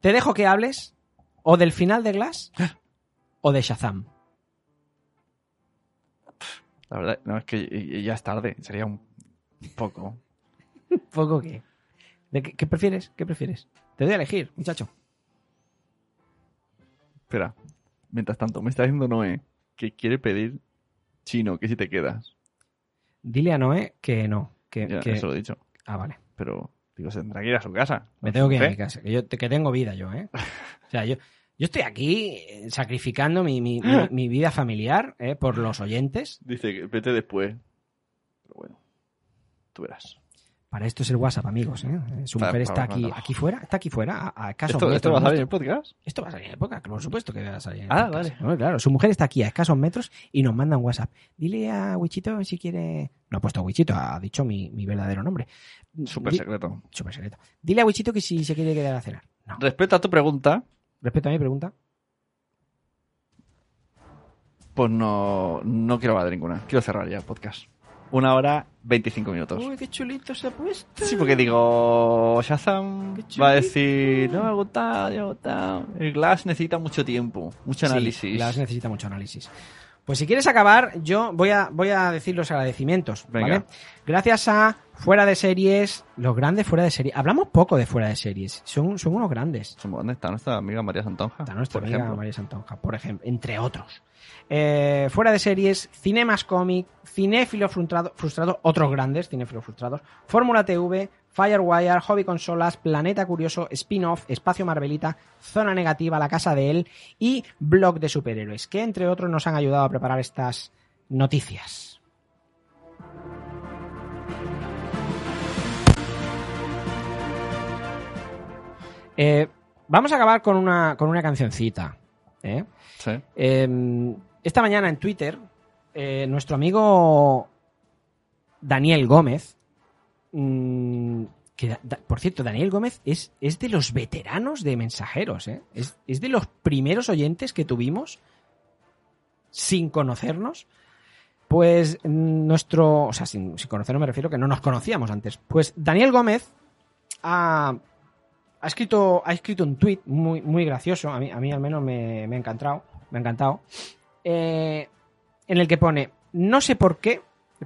te dejo que hables o del final de Glass o de Shazam. la verdad, no, es que ya es tarde. Sería un poco. Poco que. ¿De qué, qué prefieres? ¿Qué prefieres? Te doy a elegir, muchacho. Espera. Mientras tanto, me está diciendo Noé que quiere pedir chino, que si te quedas. Dile a Noé que no. Que, Ya, que- Eso lo he dicho. Ah, vale. Pero, digo, se tendrá que ir a su casa. Me tengo que ir a ¿Eh? mi casa. Que, yo, que tengo vida yo, ¿eh? O sea, yo, yo estoy aquí eh, sacrificando mi, mi- mi- mi vida familiar ¿eh? por los oyentes. Dice que vete después. Pero bueno, tú verás. Para esto es el WhatsApp, amigos. ¿eh? Su mujer está aquí, aquí fuera, está aquí fuera, a, a escasos ¿Esto, metros ¿Esto va a salir en el podcast? Esto va a salir en el podcast, por supuesto que va a salir en el Ah, podcast. vale. Bueno, claro, su mujer está aquí a escasos metros y nos manda un WhatsApp. Dile a Wichito si quiere... No ha puesto Wichito, ha dicho mi, mi verdadero nombre. Súper secreto. Súper secreto. Dile a Wichito que si se quiere quedar a cenar. No. Respecto a tu pregunta, Respecto a mi pregunta. pues no, no quiero hablar de ninguna. Quiero cerrar ya el podcast. Una hora 25 minutos. Uy, qué chulito se ha puesto. Sí, porque digo, Shazam va a decir, no me ha gustado, no me ha gustado. El Glass necesita mucho tiempo, mucho Sí, análisis. las necesita mucho análisis. Pues si quieres acabar, yo voy a, voy a decir los agradecimientos. Venga. ¿vale? Gracias a Fuera de Series, los grandes Fuera de Series. Hablamos poco de Fuera de Series. Son, son unos grandes. ¿Dónde está nuestra amiga María Santonja? Está nuestra por amiga ejemplo? María Santonja, por ejemplo, entre otros. Eh, fuera de series, Cinemas Comic, Cinéfilo frustrado, frustrado, otros grandes cinéfilos frustrados, Fórmula TV, Firewire, Hobby Consolas, Planeta Curioso, Spin-Off, Espacio Marvelita, Zona Negativa, La Casa de Él y Blog de Superhéroes, que entre otros nos han ayudado a preparar estas noticias. Eh, vamos a acabar con una, con una cancioncita. ¿eh? Sí. Eh, esta mañana en Twitter, eh, nuestro amigo Daniel Gómez, mm, por cierto, Daniel Gómez es, es de los veteranos de mensajeros, ¿eh? es, es de los primeros oyentes que tuvimos sin conocernos. Pues mm, nuestro, o sea, sin, sin conocernos me refiero que no nos conocíamos antes. Pues Daniel Gómez ha, ha escrito, ha escrito un tweet muy, muy gracioso, a mí, a mí al menos me, me ha encantado, me ha encantado, eh, en el que pone, no sé por qué,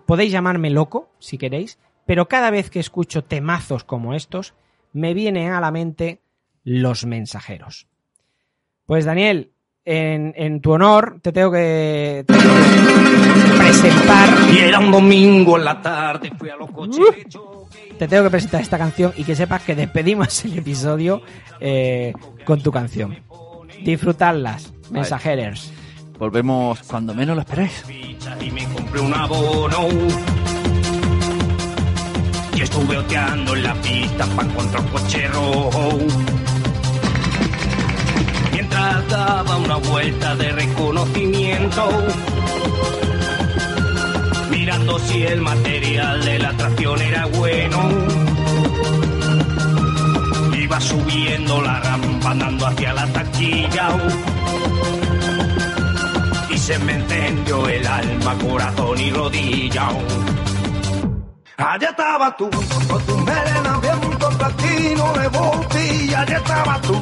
podéis llamarme loco si queréis, pero cada vez que escucho temazos como estos, me viene a la mente los mensajeros. Pues Daniel, en, en tu honor te tengo que, te tengo que presentar Y era un domingo en la tarde, fui a los coches choque. te tengo que presentar esta canción y que sepas que despedimos el episodio eh, con tu canción. Disfrutadlas, mensajeros. Volvemos cuando menos lo esperáis. y me compré un abono. Y estuve oteando en la pista para encontrar un coche rojo. Mientras daba una vuelta de reconocimiento. Mirando si el material de la tracción era bueno. Iba subiendo la rampa andando hacia la taquilla y se me encendió el alma, corazón y rodilla. Allá estaba tú, con tu melena viento platino de botella, allá estaba tú.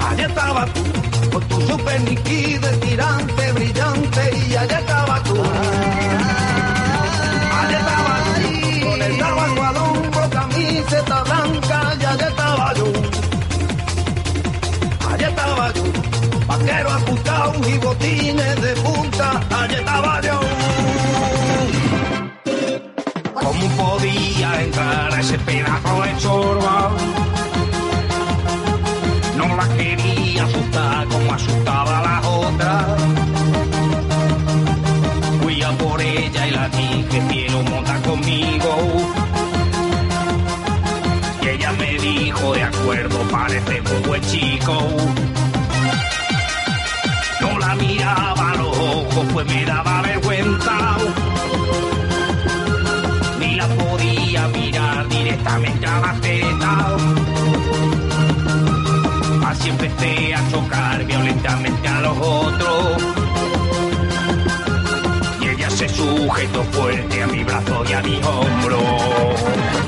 Allá estaba tú, con tu super de tirante, brillante, y allá estaba tú. Allá estaba tú, con el tabaco al hombro, camiseta blanca, y allá estaba yo. Allá estaba yo, vaquero ajustado y botines de punta, allá estaba yo. ¿Cómo podía entrar ese pedazo de chorba? No la quería asustar como asustaba a las otras. Fui a por ella y la dije, quiero montar conmigo. Y ella me dijo, de acuerdo, parece un buen chico. No la miraba a los ojos, pues me daba vergüenza. La podía mirar directamente a la teta. Así empecé a chocar violentamente a los otros. Y ella se sujetó fuerte a mi brazo y a mi hombro.